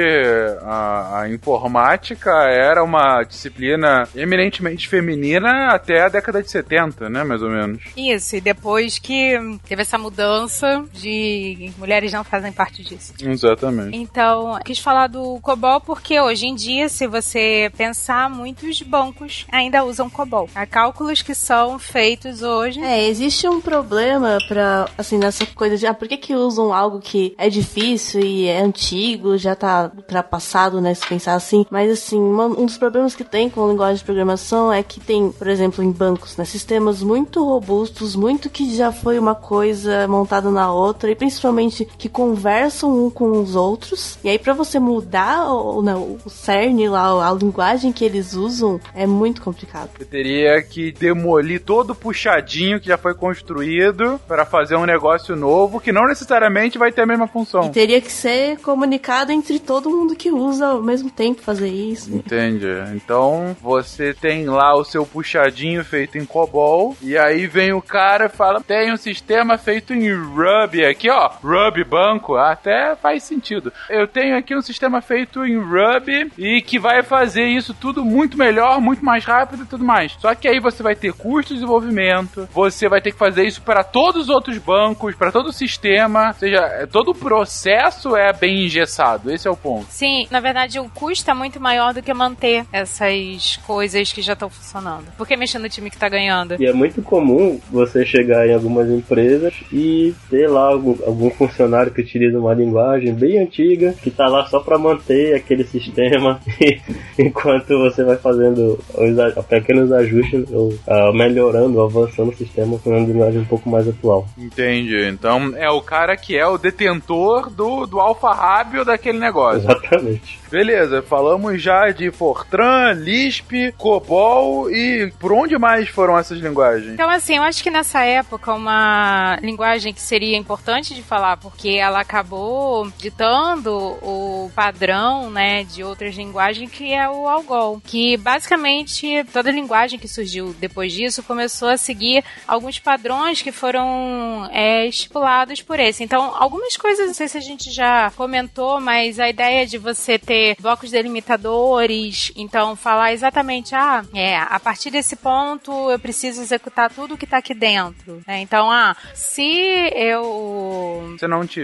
[SPEAKER 1] a, a informática era uma disciplina eminentemente feminina até a década de 70, né, mais ou menos.
[SPEAKER 3] Isso, e depois que teve essa mudança de mulheres não fazem parte disso.
[SPEAKER 1] Exatamente.
[SPEAKER 3] Então, quis falar do COBOL porque hoje em dia, se você pensar, muitos bancos ainda usam COBOL. Há cálculos que são feitos hoje.
[SPEAKER 5] É, existe um problema pra, assim, nessa coisa de, ah, por que que usam algo que é difícil e é antigo, já tá ultrapassado, né, se pensar assim. Mas, assim, uma- um dos problemas que tem com a linguagem de programação é que tem, por exemplo, em bancos, né, sistemas muito robustos, muito que já foi uma coisa montada na outra, e principalmente que conversam um com os outros. E aí, pra você mudar o, não, o cerne lá, a linguagem que eles usam, é muito complicado.
[SPEAKER 1] Você teria que demolir todo o puxadinho que já foi construído para fazer um negócio novo que não necessariamente vai ter a mesma
[SPEAKER 5] E
[SPEAKER 1] função.
[SPEAKER 5] teria que ser comunicado entre todo mundo que usa ao mesmo tempo fazer isso.
[SPEAKER 1] Entende? Então você tem lá o seu puxadinho feito em COBOL e aí vem o cara e fala: tem um sistema feito em Ruby aqui, ó. Ruby banco, até faz sentido. Eu tenho aqui um sistema feito em Ruby e que vai fazer isso tudo muito melhor, muito mais rápido e tudo mais. Só que aí você vai ter custo de desenvolvimento, você vai ter que fazer isso para todos os outros bancos, para todo o sistema, ou seja, é- todo o processo é bem engessado. Esse é o ponto.
[SPEAKER 3] Sim, na verdade o custo é muito maior do que manter essas coisas que já estão funcionando. Por que mexer no time que tá ganhando?
[SPEAKER 4] E é muito comum você chegar em algumas empresas e ter lá algum, algum funcionário que utiliza uma linguagem bem antiga, que tá lá só para manter aquele sistema, (laughs) e, enquanto você vai fazendo os pequenos ajustes, ou ah, melhorando, avançando o sistema com uma linguagem um pouco mais atual.
[SPEAKER 1] Entendi. Então é o cara que é o detentor do, do alfarrábio daquele negócio.
[SPEAKER 4] Exatamente.
[SPEAKER 1] Beleza, falamos já de Fortran, Lisp, COBOL e por onde mais foram essas linguagens?
[SPEAKER 3] Então, assim, eu acho que nessa época uma linguagem que seria importante de falar, porque ela acabou ditando o padrão, né, de outras linguagens, que é o Algol. Que basicamente toda linguagem que surgiu depois disso começou a seguir alguns padrões que foram é, estipulados por esse. Então, algumas coisas, não sei se a gente já comentou, mas a ideia de você ter blocos delimitadores, então falar exatamente, ah, é, a partir desse ponto eu preciso executar tudo que tá aqui dentro. né? Então, ah, se eu
[SPEAKER 1] Se não tiver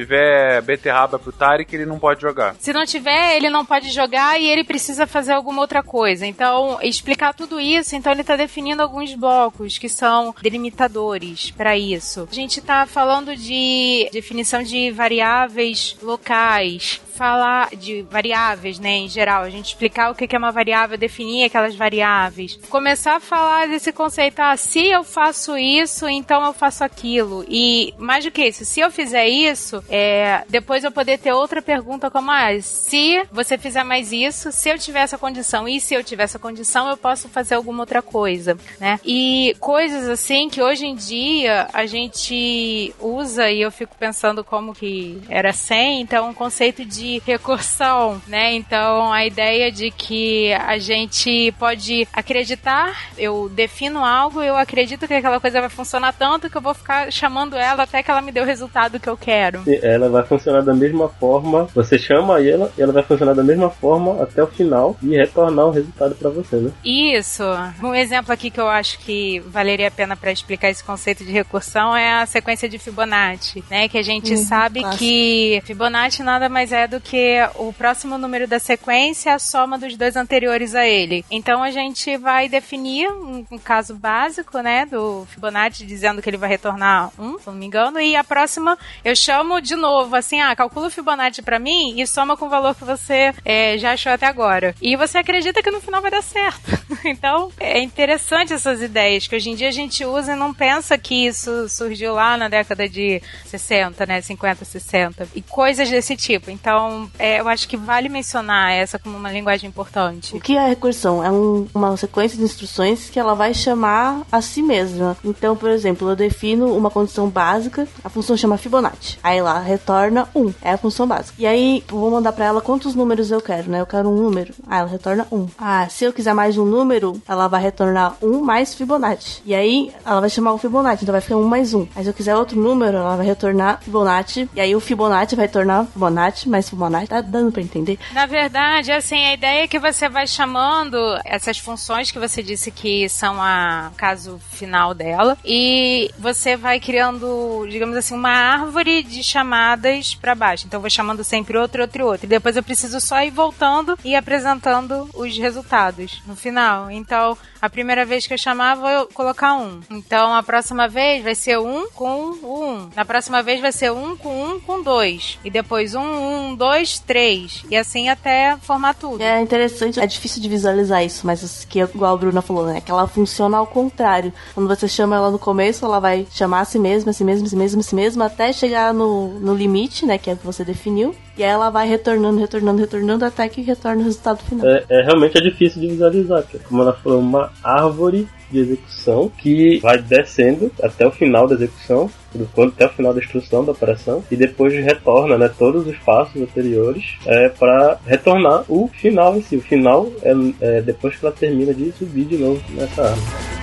[SPEAKER 1] beterraba pro Tarek, ele não pode jogar.
[SPEAKER 3] se não tiver, ele não pode jogar e ele precisa fazer alguma outra coisa. Então, explicar tudo isso, então ele está definindo alguns blocos que são delimitadores para isso. A gente está falando de definição de variáveis locais, falar de variáveis, né, em geral, a gente explicar o que é uma variável, definir aquelas variáveis, começar a falar desse conceito, ah, se eu faço isso, então eu faço aquilo. E mais do que isso, se eu fizer isso, é, depois eu poder ter outra pergunta como, ah, se você fizer mais isso, se eu tiver essa condição, e se eu tiver essa condição, eu posso fazer alguma outra coisa, né? E coisas assim que hoje em dia a gente usa e eu fico pensando como que era sem, então o conceito de de recursão, né? Então a ideia de que a gente pode acreditar, eu defino algo, eu acredito que aquela coisa vai funcionar tanto que eu vou ficar chamando ela até que ela me dê o resultado que eu quero.
[SPEAKER 4] E Ela vai funcionar da mesma forma. Você chama ela e ela vai funcionar da mesma forma até o final e retornar o resultado pra você, né?
[SPEAKER 3] Isso. Um exemplo aqui que eu acho que valeria a pena para explicar esse conceito de recursão é a sequência de Fibonacci, né? Que a gente
[SPEAKER 5] Uhum,
[SPEAKER 3] sabe
[SPEAKER 5] clássico.
[SPEAKER 3] que Fibonacci nada mais é do que o próximo número da sequência, a soma dos dois anteriores a ele. Então a gente vai definir um, um caso básico, né, do Fibonacci dizendo que ele vai retornar um, se não me engano, e a próxima eu chamo de novo, assim, ah, calcula o Fibonacci pra mim e soma com o valor que você é, já achou até agora. E você acredita que no final vai dar certo. (laughs) então é interessante essas ideias que hoje em dia a gente usa e não pensa que isso surgiu lá na década de 60, né, 50, 60 e coisas desse tipo. Então é, eu acho que vale mencionar essa como uma linguagem importante.
[SPEAKER 5] O que é a recursão? É um- uma sequência de instruções que ela vai chamar a si mesma. Então, por exemplo, eu defino uma condição básica, a função chama Fibonacci. Aí lá retorna 1, é a função básica. E aí eu vou mandar pra ela quantos números eu quero, né? Eu quero um número. Ah, ela retorna 1. Ah, se eu quiser mais um número, ela vai retornar 1 mais Fibonacci. E aí ela vai chamar o Fibonacci, então vai ficar 1 mais 1. Aí se eu quiser outro número, ela vai retornar Fibonacci. E aí o Fibonacci vai retornar Fibonacci mais Fibonacci. Tá dando pra entender?
[SPEAKER 3] Na verdade, assim, a ideia é que você vai chamando essas funções que você disse que são a caso final dela e você vai criando, digamos assim, uma árvore de chamadas pra baixo. Então eu vou chamando sempre outro, outro outro. E depois eu preciso só ir voltando e apresentando os resultados no final. Então, a primeira vez que eu chamar, vou colocar um. Então, a próxima vez vai ser um com o um. Na próxima vez vai ser um com um com dois. E depois um, um, dois, três. E assim até formar tudo.
[SPEAKER 5] É interessante, é difícil de visualizar isso, mas que igual a Bruna falou, né? Que ela funciona ao contrário. Quando você chama ela no começo, ela vai chamar a si mesma, a si mesma, a si mesma, a si mesma, até chegar no, no limite, né? Que é o que você definiu. E aí ela vai retornando, retornando, retornando, até que retorna o resultado final.
[SPEAKER 4] É, é realmente é difícil de visualizar, porque como ela falou, uma árvore de execução que vai descendo até o final da execução, do quando até o final da instrução da operação, e depois retorna né, todos os passos anteriores é, para retornar o final em si. O final é, é depois que ela termina de subir de novo nessa árvore.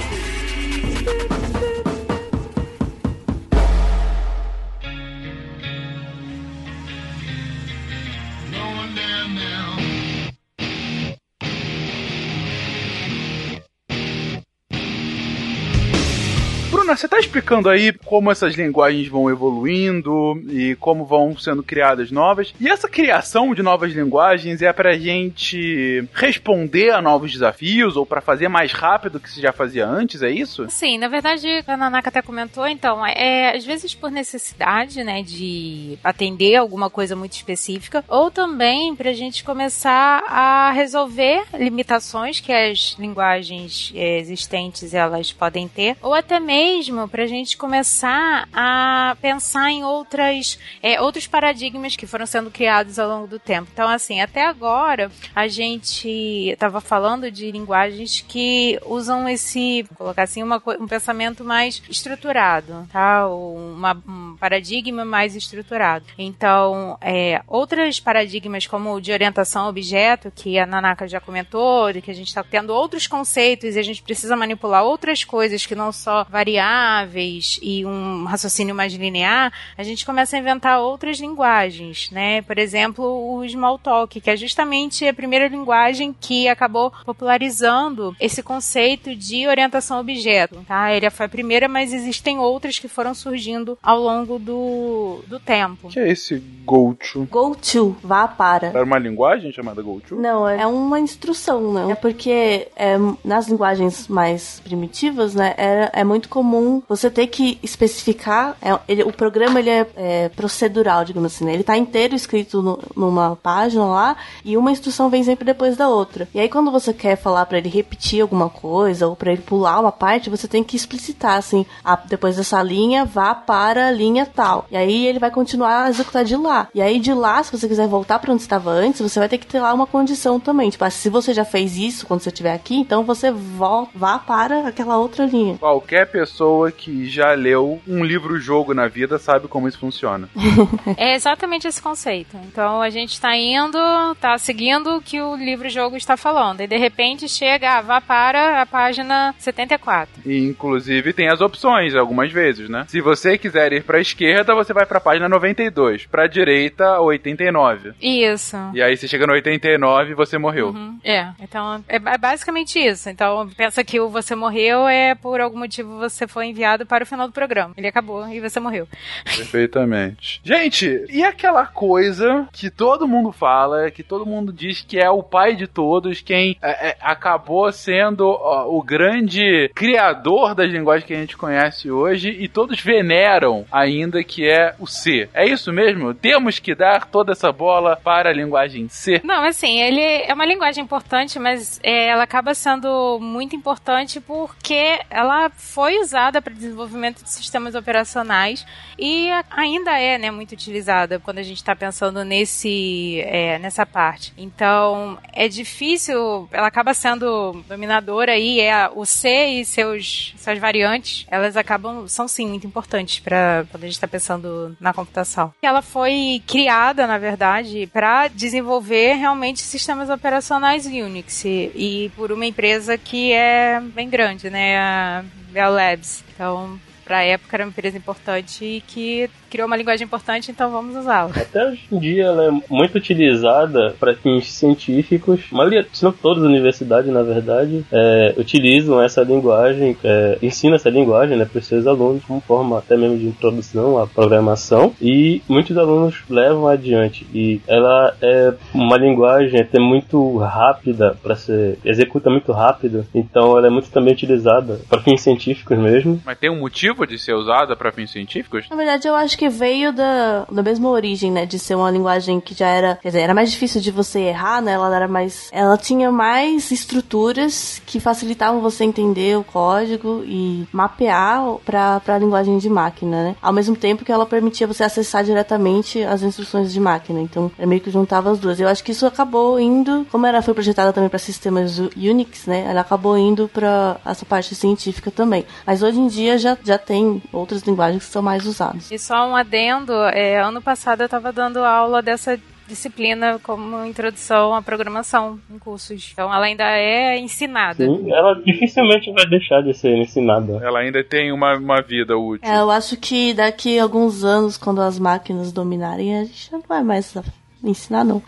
[SPEAKER 1] Você tá explicando aí como essas linguagens vão evoluindo e como vão sendo criadas novas. E essa criação de novas linguagens é pra gente responder a novos desafios ou pra fazer mais rápido que se já fazia antes, é isso?
[SPEAKER 3] Sim, na verdade, a Nanaka até comentou, então, é às vezes por necessidade, né, de atender alguma coisa muito específica, ou também pra gente começar a resolver limitações que as linguagens eh, existentes elas podem ter, ou até mesmo pra gente começar a pensar em outras, eh, outros paradigmas que foram sendo criados ao longo do tempo. Então, assim, até agora a gente estava falando de linguagens que usam esse, colocar assim, uma, um pensamento mais estruturado, tá? Uma, um paradigma mais estruturado. Então, é, outros paradigmas como o de orientação a objeto, que a Nanaka já comentou, de que a gente está tendo outros conceitos e a gente precisa manipular outras coisas que não só variáveis e um raciocínio mais linear, a gente começa a inventar outras linguagens, né? Por exemplo, o Smalltalk, que é justamente a primeira linguagem que acabou popularizando esse conceito de orientação a objeto, tá? Ele foi a primeira, mas existem outras que foram surgindo ao longo do, do tempo.
[SPEAKER 1] O que é esse go-to?
[SPEAKER 5] Go to, vá para.
[SPEAKER 1] Era uma linguagem chamada go-to?
[SPEAKER 5] Não, é uma instrução, não. É porque é, nas linguagens mais primitivas, né, é, é muito comum você ter que especificar. é, ele- o programa ele é, é procedural, digamos assim. Né? Ele tá inteiro escrito no- numa página lá e uma instrução vem sempre depois da outra. E aí quando você quer falar pra ele repetir alguma coisa ou pra ele pular uma parte, você tem que explicitar assim, ah, depois dessa linha vá para a linha tal. E aí ele vai continuar a executar de lá. E aí de lá, se você quiser voltar pra onde estava antes, você vai ter que ter lá uma condição também. Tipo, ah, se você já fez isso quando você estiver aqui, então você vá para aquela outra linha.
[SPEAKER 1] Qualquer pessoa pessoa que já leu um livro-jogo na vida sabe como isso funciona. (laughs)
[SPEAKER 3] É exatamente esse conceito. Então a gente está indo, está seguindo o que o livro-jogo está falando. E de repente chega, ah, vá para a página 74.
[SPEAKER 1] E, inclusive tem as opções algumas vezes, né? Se você quiser ir pra esquerda, você vai pra página 92. Pra direita, 89.
[SPEAKER 3] Isso.
[SPEAKER 1] E aí você chega no 89 e você morreu.
[SPEAKER 3] Uhum. É, então é ba- basicamente isso. Então pensa que o você morreu é por algum motivo você foi enviado para o final do programa. Ele acabou e você morreu.
[SPEAKER 1] Perfeitamente. (laughs) Gente, e aquela coisa que todo mundo fala, que todo mundo diz que é o pai de todos, quem é, é, acabou sendo ó, o grande criador das linguagens que a gente conhece hoje e todos veneram ainda, que é o C. É isso mesmo? Temos que dar toda essa bola para a linguagem C?
[SPEAKER 3] Não, assim, ele é uma linguagem importante, mas é, ela acaba sendo muito importante porque ela foi usada para desenvolvimento de sistemas operacionais e ainda é, né, muito utilizada quando a gente está pensando nesse, é, nessa parte. Então, é difícil, ela acaba sendo dominadora aí, é o C e seus, suas variantes, elas acabam, são sim muito importantes para quando a gente está pensando na computação. Ela foi criada, na verdade, para desenvolver realmente sistemas operacionais Unix e, e por uma empresa que é bem grande, né, a Bell Labs. Então, para a época era uma empresa importante e que criou uma linguagem importante, então vamos usá-la.
[SPEAKER 4] Até hoje em dia ela é muito utilizada para fins científicos. A maioria, se não todas as universidades, na verdade, é, utilizam essa linguagem, é, ensinam essa linguagem né, para os seus alunos como forma até mesmo de introdução à programação. E muitos alunos levam adiante. E ela é uma linguagem até muito rápida para ser executa muito rápido. Então ela é muito também utilizada para fins científicos mesmo.
[SPEAKER 1] Mas tem um motivo de ser usada para fins científicos?
[SPEAKER 5] Na verdade, eu acho que veio da, da mesma origem, né? De ser uma linguagem que já era. Quer dizer, era mais difícil de você errar, né? Ela era mais. Ela tinha mais estruturas que facilitavam você entender o código e mapear pra, pra linguagem de máquina, né? Ao mesmo tempo que ela permitia você acessar diretamente as instruções de máquina. Então, é meio que juntava as duas. Eu acho que isso acabou indo. Como ela foi projetada também para sistemas Unix, né? Ela acabou indo pra essa parte científica também. Mas hoje em dia já, já tem outras linguagens que são mais usadas.
[SPEAKER 3] E só um adendo, é, ano passado eu estava dando aula dessa disciplina como introdução à programação em cursos. Então ela ainda é ensinada.
[SPEAKER 4] Sim, ela dificilmente vai deixar de ser ensinada.
[SPEAKER 1] Ela ainda tem uma, uma vida útil.
[SPEAKER 5] É, eu acho que daqui a alguns anos, quando as máquinas dominarem, a gente não vai mais ensinar, não.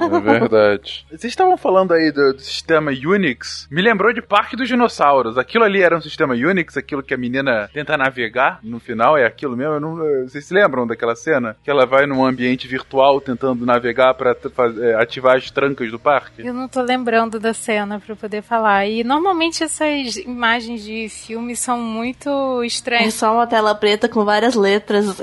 [SPEAKER 1] É verdade. (laughs) Vocês estavam falando aí do, do sistema Unix. Me lembrou de Parque dos Dinossauros. Aquilo ali era um sistema Unix, aquilo que a menina tenta navegar no final, é aquilo mesmo? Eu não- vocês se lembram daquela cena? Que ela vai num ambiente virtual tentando navegar pra eh, ativar as trancas do parque?
[SPEAKER 3] Eu não tô lembrando da cena pra eu poder falar. E normalmente essas imagens de filmes são muito
[SPEAKER 5] É
[SPEAKER 3] estranhas.
[SPEAKER 5] só uma tela preta com várias letras.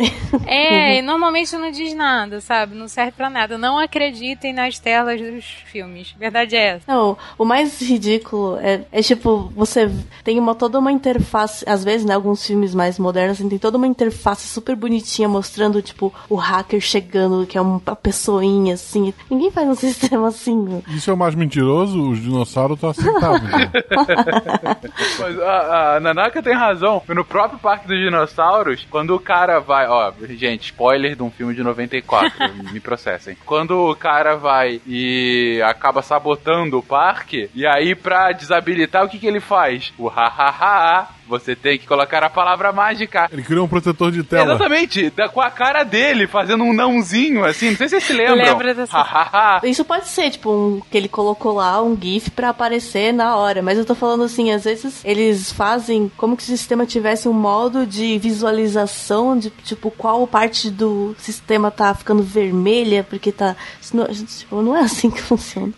[SPEAKER 3] É, (laughs) e normalmente não diz nada, sabe? Não serve pra nada. Não acreditem nas telas dos filmes. Verdade é essa.
[SPEAKER 5] Não, o mais ridículo é, é tipo, você tem uma, toda uma interface, às vezes, né, alguns filmes mais modernos, assim, tem toda uma interface super bonitinha mostrando, tipo, o hacker chegando, que é uma pessoinha, assim. Ninguém faz um (laughs) sistema assim.
[SPEAKER 2] Isso é o mais mentiroso? Os dinossauros estão aceitáveis. né? (laughs)
[SPEAKER 1] Mas a, a Nanaka tem razão. No próprio Parque dos Dinossauros, quando o cara vai. Ó, gente, spoiler de um filme de 94, me processem. Quando o cara vai e acaba sabotando o parque, e aí pra desabilitar, o que, que ele faz? O ha-ha-ha, você tem que colocar a palavra mágica.
[SPEAKER 2] Ele criou um protetor de tela.
[SPEAKER 1] Exatamente, da- com a cara dele, fazendo um nãozinho, assim, não sei se vocês se lembram.
[SPEAKER 3] Lembra dessa-.
[SPEAKER 5] Isso pode ser, tipo, um, que ele colocou lá um GIF pra aparecer na hora, mas eu tô falando assim, às vezes eles fazem como que o sistema tivesse um modo de visualização de, tipo, qual parte do sistema tá ficando vermelha, porque tá. Não, tipo, não é assim que (laughs) funciona.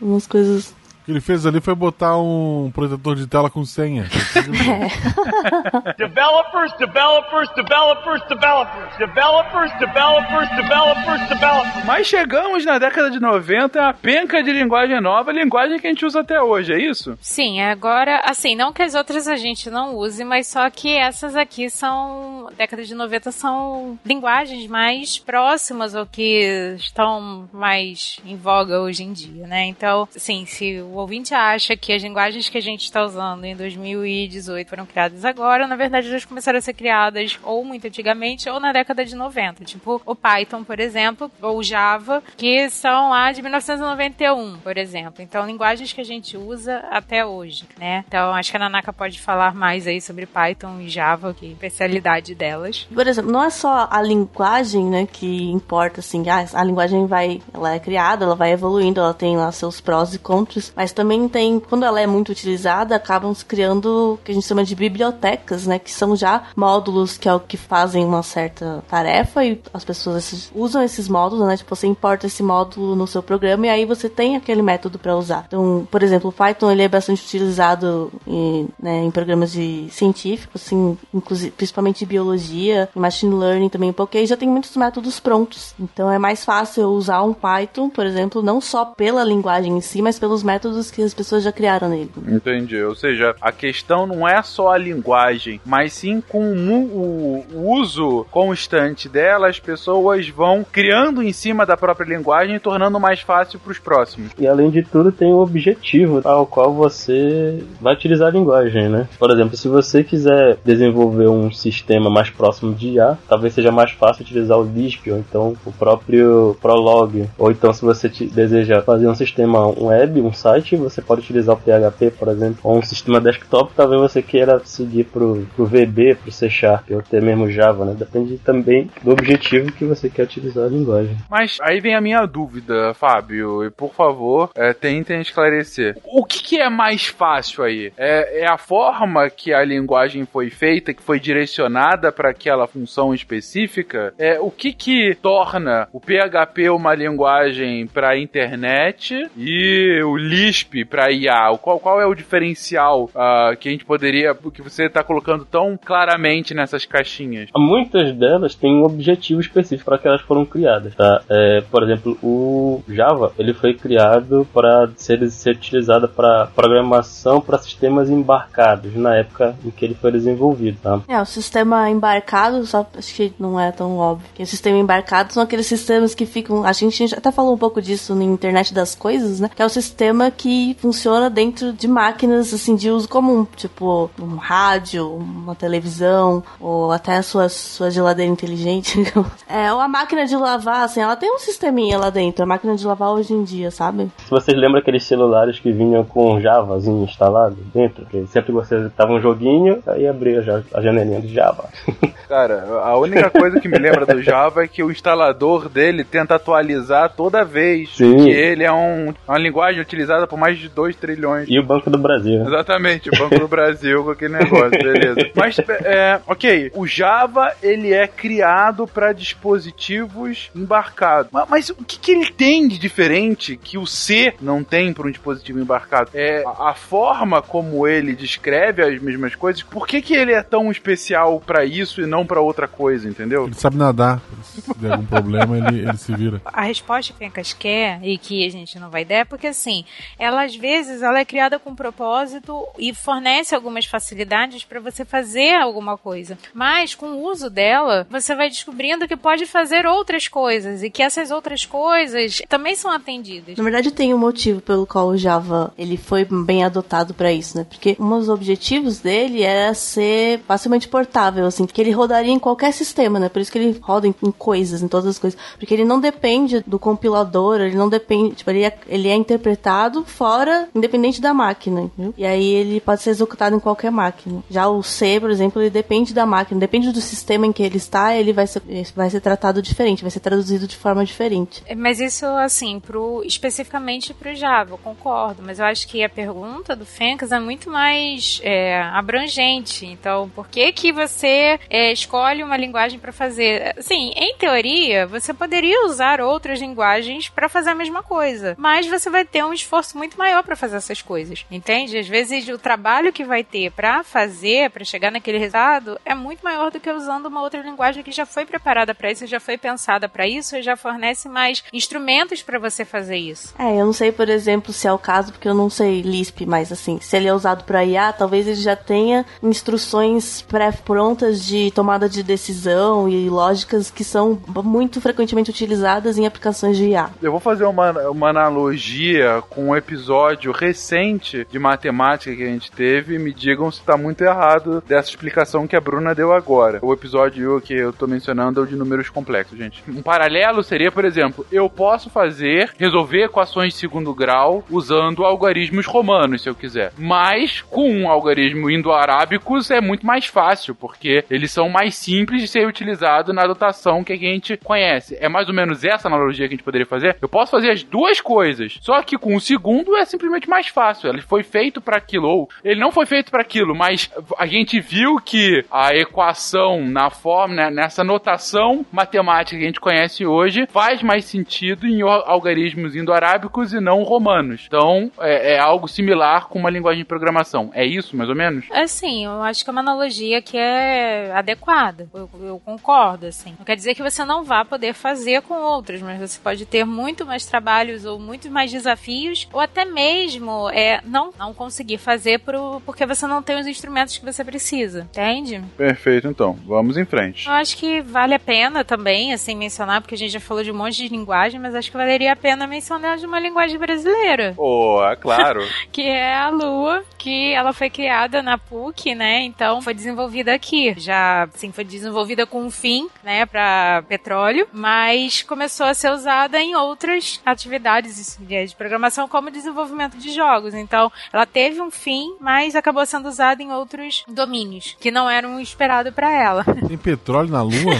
[SPEAKER 5] Umas coisas.
[SPEAKER 2] O que ele fez ali foi botar um protetor de tela com senha. (laughs)
[SPEAKER 8] Developers, developers, developers, developers. Developers, developers, developers, developers.
[SPEAKER 1] Mas chegamos na década de 90, a penca de linguagem nova, linguagem que a gente usa até hoje, é isso?
[SPEAKER 3] Sim, agora, assim, não que as outras a gente não use, mas só que essas aqui são, década de 90, são linguagens mais próximas ao que estão mais em voga hoje em dia, né? Então, assim, se o ouvinte acha que as linguagens que a gente está usando em 2018 foram criadas agora, na verdade elas começaram a ser criadas ou muito antigamente ou na década de 90. Tipo o Python, por exemplo, ou Java, que são lá de 1991, por exemplo. Então, linguagens que a gente usa até hoje, né? Então, acho que a Nanaka pode falar mais aí sobre Python e Java, que é a especialidade delas.
[SPEAKER 5] Por exemplo, não é só a linguagem, né, que importa, assim, ah, a linguagem vai, ela é criada, ela vai evoluindo, ela tem lá seus prós e contras, mas também tem, quando ela é muito utilizada, acabam se criando o que a gente chama de bibliotecas, né, que são já módulos que é o que fazem uma certa tarefa e as pessoas usam esses módulos, né, tipo, você importa esse módulo no seu programa e aí você tem aquele método para usar. Então, por exemplo, o Python, ele é bastante utilizado em, né, em programas de científicos, assim, inclusive, principalmente de biologia, e machine learning também, porque já tem muitos métodos prontos. Então é mais fácil usar um Python, por exemplo, não só pela linguagem em si, mas pelos métodos que as pessoas já criaram nele.
[SPEAKER 1] Entendi. Ou seja, a questão não é só a linguagem, mas sim com o, o uso constante dela, as pessoas vão criando em cima da própria linguagem e tornando mais fácil para os próximos.
[SPEAKER 4] E além de tudo, tem um objetivo ao qual você vai utilizar a linguagem, né? Por exemplo, se você quiser desenvolver um sistema mais próximo de IA, talvez seja mais fácil utilizar o Lisp ou então o próprio Prolog. Ou então, se você deseja fazer um sistema web, um site, você pode utilizar o PHP, por exemplo, ou um sistema desktop, talvez você queira seguir pro, pro VB, pro C Sharp, ou até mesmo Java, né? Depende também do objetivo que você quer utilizar a linguagem.
[SPEAKER 1] Mas aí vem a minha dúvida, Fábio, e por favor, é, tentem esclarecer. O que, que, é mais fácil aí? É, é, a forma que a linguagem foi feita, que foi direcionada para aquela função específica? É o que que torna o PHP uma linguagem para internet e o Lisp para IA? Qual, qual é o diferencial uh, que a gente poderia, que você está colocando tão claramente nessas caixinhas?
[SPEAKER 4] Muitas delas têm um objetivo específico para que elas foram criadas, tá? É, por exemplo, o Java ele foi criado para ser, ser utilizado para programação para sistemas embarcados na época em que ele foi desenvolvido, tá?
[SPEAKER 5] É, o sistema embarcado, só acho que não é tão óbvio. Que o sistema embarcado são aqueles sistemas que ficam, a gente até falou um pouco disso na internet das coisas, né? Que é o sistema que funciona dentro de máquinas assim de uso comum, tipo um rádio, uma televisão ou até a sua sua geladeira inteligente. (laughs) é, ou a máquina de lavar, assim, ela tem um sisteminha lá dentro, a máquina de lavar hoje em dia, sabe?
[SPEAKER 4] Se vocês lembram aqueles celulares que vinham com Javazinho instalado dentro, que sempre você tava um joguinho, aí abria a janelinha de Java. (laughs)
[SPEAKER 1] Cara, a única coisa que me lembra do Java é que o instalador dele tenta atualizar toda vez. Sim. Que ele é um, uma linguagem utilizada por mais de 2 trilhões.
[SPEAKER 4] E o Banco do Brasil.
[SPEAKER 1] Exatamente, o Banco do Brasil com aquele negócio, beleza. (laughs) Mas, é, ok, o Java ele é criado para dispositivos embarcados. Mas, mas, o que, que ele tem de diferente que o C não tem para um dispositivo embarcado? É a, a forma como ele descreve as mesmas coisas. Por que, que ele é tão especial para isso e não para outra coisa, entendeu?
[SPEAKER 2] Ele sabe nadar. Se der algum problema, ele, ele se vira.
[SPEAKER 3] A resposta que a Fencas quer e que a gente não vai dar é porque, assim, ela às vezes ela é criada com propósito e fornece algumas facilidades para você fazer alguma coisa. Mas com o uso dela, você vai descobrindo que pode fazer outras coisas e que essas outras coisas também são atendidas.
[SPEAKER 5] Na verdade, tem um motivo pelo qual o Java ele foi bem adotado para isso, né? Porque um dos objetivos dele era ser facilmente portável, assim, que ele rodaria em qualquer sistema, né? Por isso que ele roda em, em coisas, em todas as coisas, porque ele não depende do compilador, ele não depende, tipo, ele é, ele é interpretado fora, independente da máquina? E aí ele pode ser executado em qualquer máquina. Já o C, por exemplo, ele depende da máquina, depende do sistema em que ele está, ele vai ser, vai ser tratado diferente, vai ser traduzido de forma diferente.
[SPEAKER 3] É, mas isso, assim, pro, especificamente pro Java, eu concordo, mas eu acho que a pergunta do Fencas é muito mais é, abrangente. Então, por que que você é, escolhe uma linguagem para fazer? Sim, em teoria, você poderia usar outras linguagens para fazer a mesma coisa, mas você vai ter um esforço muito maior para fazer essas coisas, entende? Às vezes o trabalho que vai ter para fazer, para chegar naquele resultado, é muito maior do que usando uma outra linguagem que já foi preparada para isso, já foi pensada para isso e já fornece mais instrumentos para você fazer isso.
[SPEAKER 5] É, eu não sei, por exemplo, se é o caso, porque eu não sei Lisp, mas assim, se ele é usado para IA, talvez ele já tenha instruções pré-prontas de tomada de decisão e lógicas que são muito frequentemente utilizadas em aplicações de IA.
[SPEAKER 1] Eu vou fazer uma, uma analogia com episódio recente de matemática que a gente teve me digam se está muito errado dessa explicação que a Bruna deu agora. O episódio que eu tô mencionando é o de números complexos, gente. Um paralelo seria, por exemplo, eu posso fazer, resolver equações de segundo grau usando algarismos romanos, se eu quiser. Mas com um algarismo indo-arábicos é muito mais fácil, porque eles são mais simples de ser utilizado na dotação que a gente conhece. É mais ou menos essa analogia que a gente poderia fazer. Eu posso fazer as duas coisas, só que com o segundo é simplesmente mais fácil. Ele foi feito para aquilo, ou ele não foi feito para aquilo, mas a gente viu que a equação na forma, né, nessa notação matemática que a gente conhece hoje, faz mais sentido em algarismos indo-arábicos e não romanos. Então, é, é algo similar com uma linguagem de programação. É isso, mais ou menos?
[SPEAKER 3] Assim, eu acho que é uma analogia que é adequada. Eu, eu, concordo, assim. Não quer dizer que você não vá poder fazer com outras, mas você pode ter muito mais trabalhos ou muito mais desafios, ou até mesmo é, não, não conseguir fazer pro, porque você não tem os instrumentos que você precisa, entende?
[SPEAKER 1] Perfeito, então. Vamos em frente.
[SPEAKER 3] Eu acho que vale a pena também, assim, mencionar, porque a gente já falou de um monte de linguagem, mas acho que valeria a pena mencionar de uma linguagem brasileira.
[SPEAKER 1] Oh, é claro. (laughs)
[SPEAKER 3] que é a Lua, que ela foi criada na PUC, né? Então foi desenvolvida aqui. Já, assim, foi desenvolvida com um fim, né, para petróleo, mas começou a ser usada em outras atividades de programação, como desenvolvimento de jogos. Então, ela teve um fim, mas acabou sendo usada em outros domínios que não eram esperados para ela. (laughs)
[SPEAKER 2] Tem petróleo na Lua?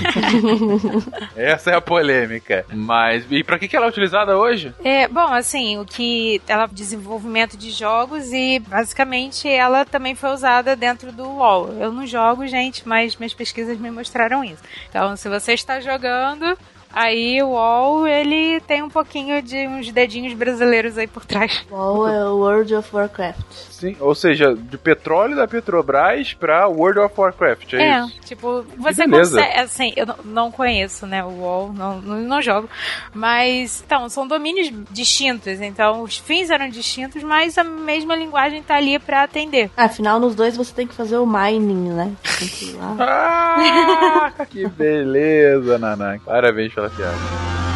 [SPEAKER 2] (laughs)
[SPEAKER 1] Essa é a polêmica. Mas e para que que ela é utilizada hoje?
[SPEAKER 3] É, bom, assim, o que ela desenvolvimento de jogos e basicamente ela também foi usada dentro do WoW. Eu não jogo, gente, mas minhas pesquisas me mostraram isso. Então, se você está jogando, Aí o WoW, ele tem um pouquinho de uns dedinhos brasileiros aí por trás.
[SPEAKER 5] WoW é o World of Warcraft.
[SPEAKER 1] Sim, ou seja, de petróleo da Petrobras pra World of Warcraft, é,
[SPEAKER 3] é
[SPEAKER 1] isso?
[SPEAKER 3] tipo, você consegue, assim, eu não conheço, né, o WoW, não, não, jogo, mas, então, são domínios distintos, então os fins eram distintos, mas a mesma linguagem tá ali pra atender.
[SPEAKER 5] Afinal, nos dois você tem que fazer o mining, né? Tem que ir lá.
[SPEAKER 1] ah, (laughs) que beleza, Nanak. Parabéns pela piada.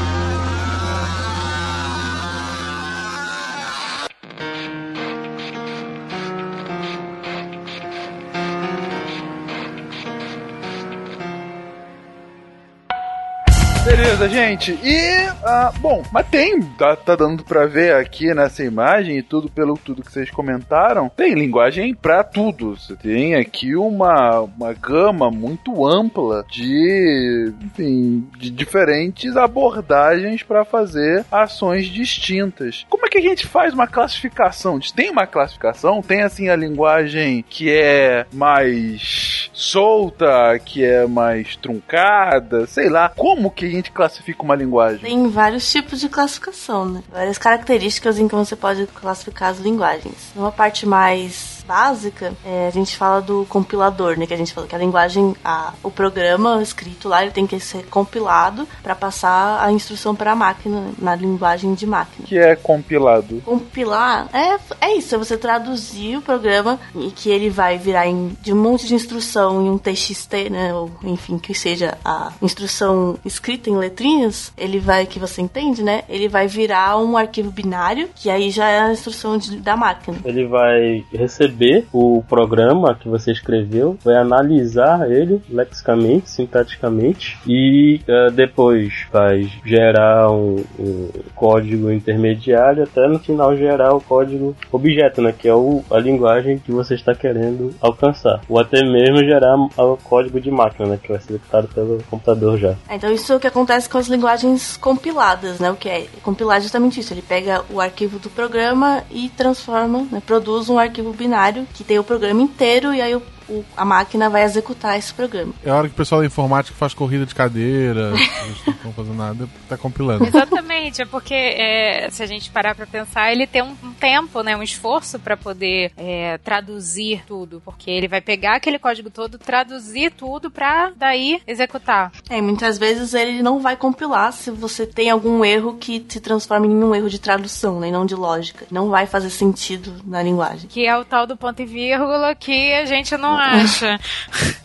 [SPEAKER 1] Beleza, gente. E, uh, bom, mas tem, tá, tá, dando pra ver aqui nessa imagem e tudo pelo tudo que vocês comentaram, tem linguagem pra tudo. Você tem aqui uma, uma gama muito ampla de, enfim, de diferentes abordagens para fazer ações distintas. Como é que a gente faz uma classificação? Tem uma classificação? Tem, assim, a linguagem que é mais solta, que é mais truncada, sei lá. Como que gente classifica uma linguagem?
[SPEAKER 5] Tem vários tipos de classificação, né? Várias características em que você pode classificar as linguagens. Numa parte mais básica, é, a gente fala do compilador, né? Que a gente fala que a linguagem, a, o programa escrito lá, ele tem que ser compilado para passar a instrução para a máquina, na linguagem de máquina.
[SPEAKER 1] que é compilado?
[SPEAKER 5] Compilar é, é isso, é você traduzir o programa e que ele vai virar em, de um monte de instrução em um TXT, né? Ou enfim, que seja a instrução escrita em letrinhas, ele vai, que você entende, né? Ele vai virar um arquivo binário, que aí já é a instrução de, da máquina.
[SPEAKER 4] Ele vai receber receber o programa que você escreveu, vai analisar ele lexicamente, sintaticamente e uh, depois vai gerar um, um, código intermediário até no final gerar o código objeto, né, que é o, a linguagem que você está querendo alcançar, ou até mesmo gerar o código de máquina, né, que vai ser executado pelo computador já.
[SPEAKER 5] Então isso é o que acontece com as linguagens compiladas, né, o que é compilar justamente isso, ele pega o arquivo do programa e transforma, né, produz um arquivo binário que tem o programa inteiro e aí o o, a máquina vai executar esse programa.
[SPEAKER 2] É a hora que o pessoal da informática faz corrida de cadeira, (laughs) eles não estão fazendo nada, tá compilando.
[SPEAKER 3] Exatamente, é porque é, se a gente parar para pensar, ele tem um, um, tempo, né, um esforço para poder é, traduzir tudo, porque ele vai pegar aquele código todo, traduzir tudo para daí executar.
[SPEAKER 5] É, muitas vezes ele não vai compilar se você tem algum erro que se transforma em um erro de tradução, né, e não de lógica. Não vai fazer sentido na linguagem.
[SPEAKER 3] Que é o tal do ponto e vírgula que a gente não não (laughs) acha?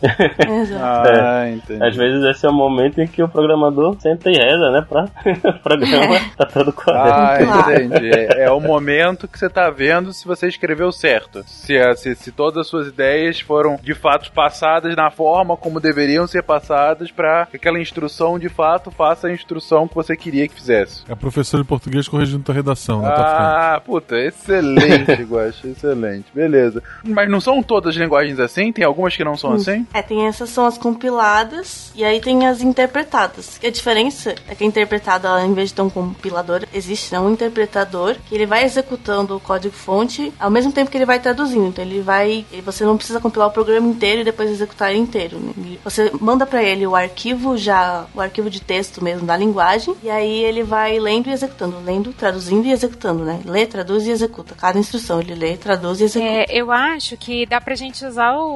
[SPEAKER 3] (laughs)
[SPEAKER 5] Exato.
[SPEAKER 1] Ah, entendi.
[SPEAKER 4] Às vezes esse é o momento em que o programador senta e reza, né? Pra (laughs) o programa tá todo correto.
[SPEAKER 1] Ah, entendi. É, é o momento que você tá vendo se você escreveu certo. Se, a- se, se todas as suas ideias foram de fato passadas na forma como deveriam ser passadas pra que aquela instrução de fato faça a instrução que você queria que fizesse.
[SPEAKER 2] É professor de português corrigindo tua redação, né? Tá ficando.
[SPEAKER 1] Ah, puta, excelente, Guaxa, excelente. Beleza. Mas não são todas as linguagens assim? Tem algumas que não são assim?
[SPEAKER 5] É, tem essas são as compiladas e aí tem as interpretadas. Que a diferença é que a interpretada, ela, em vez de ter um compilador, existe né, um interpretador que ele vai executando o código-fonte ao mesmo tempo que ele vai traduzindo. Então ele vai. Você não precisa compilar o programa inteiro e depois executar ele inteiro. né? Você manda pra ele o arquivo já, o arquivo de texto mesmo da linguagem, e aí ele vai lendo e executando, lendo, traduzindo e executando, né? Lê, traduz e executa. Cada instrução ele lê, traduz e executa.
[SPEAKER 3] É, eu acho que dá pra gente usar o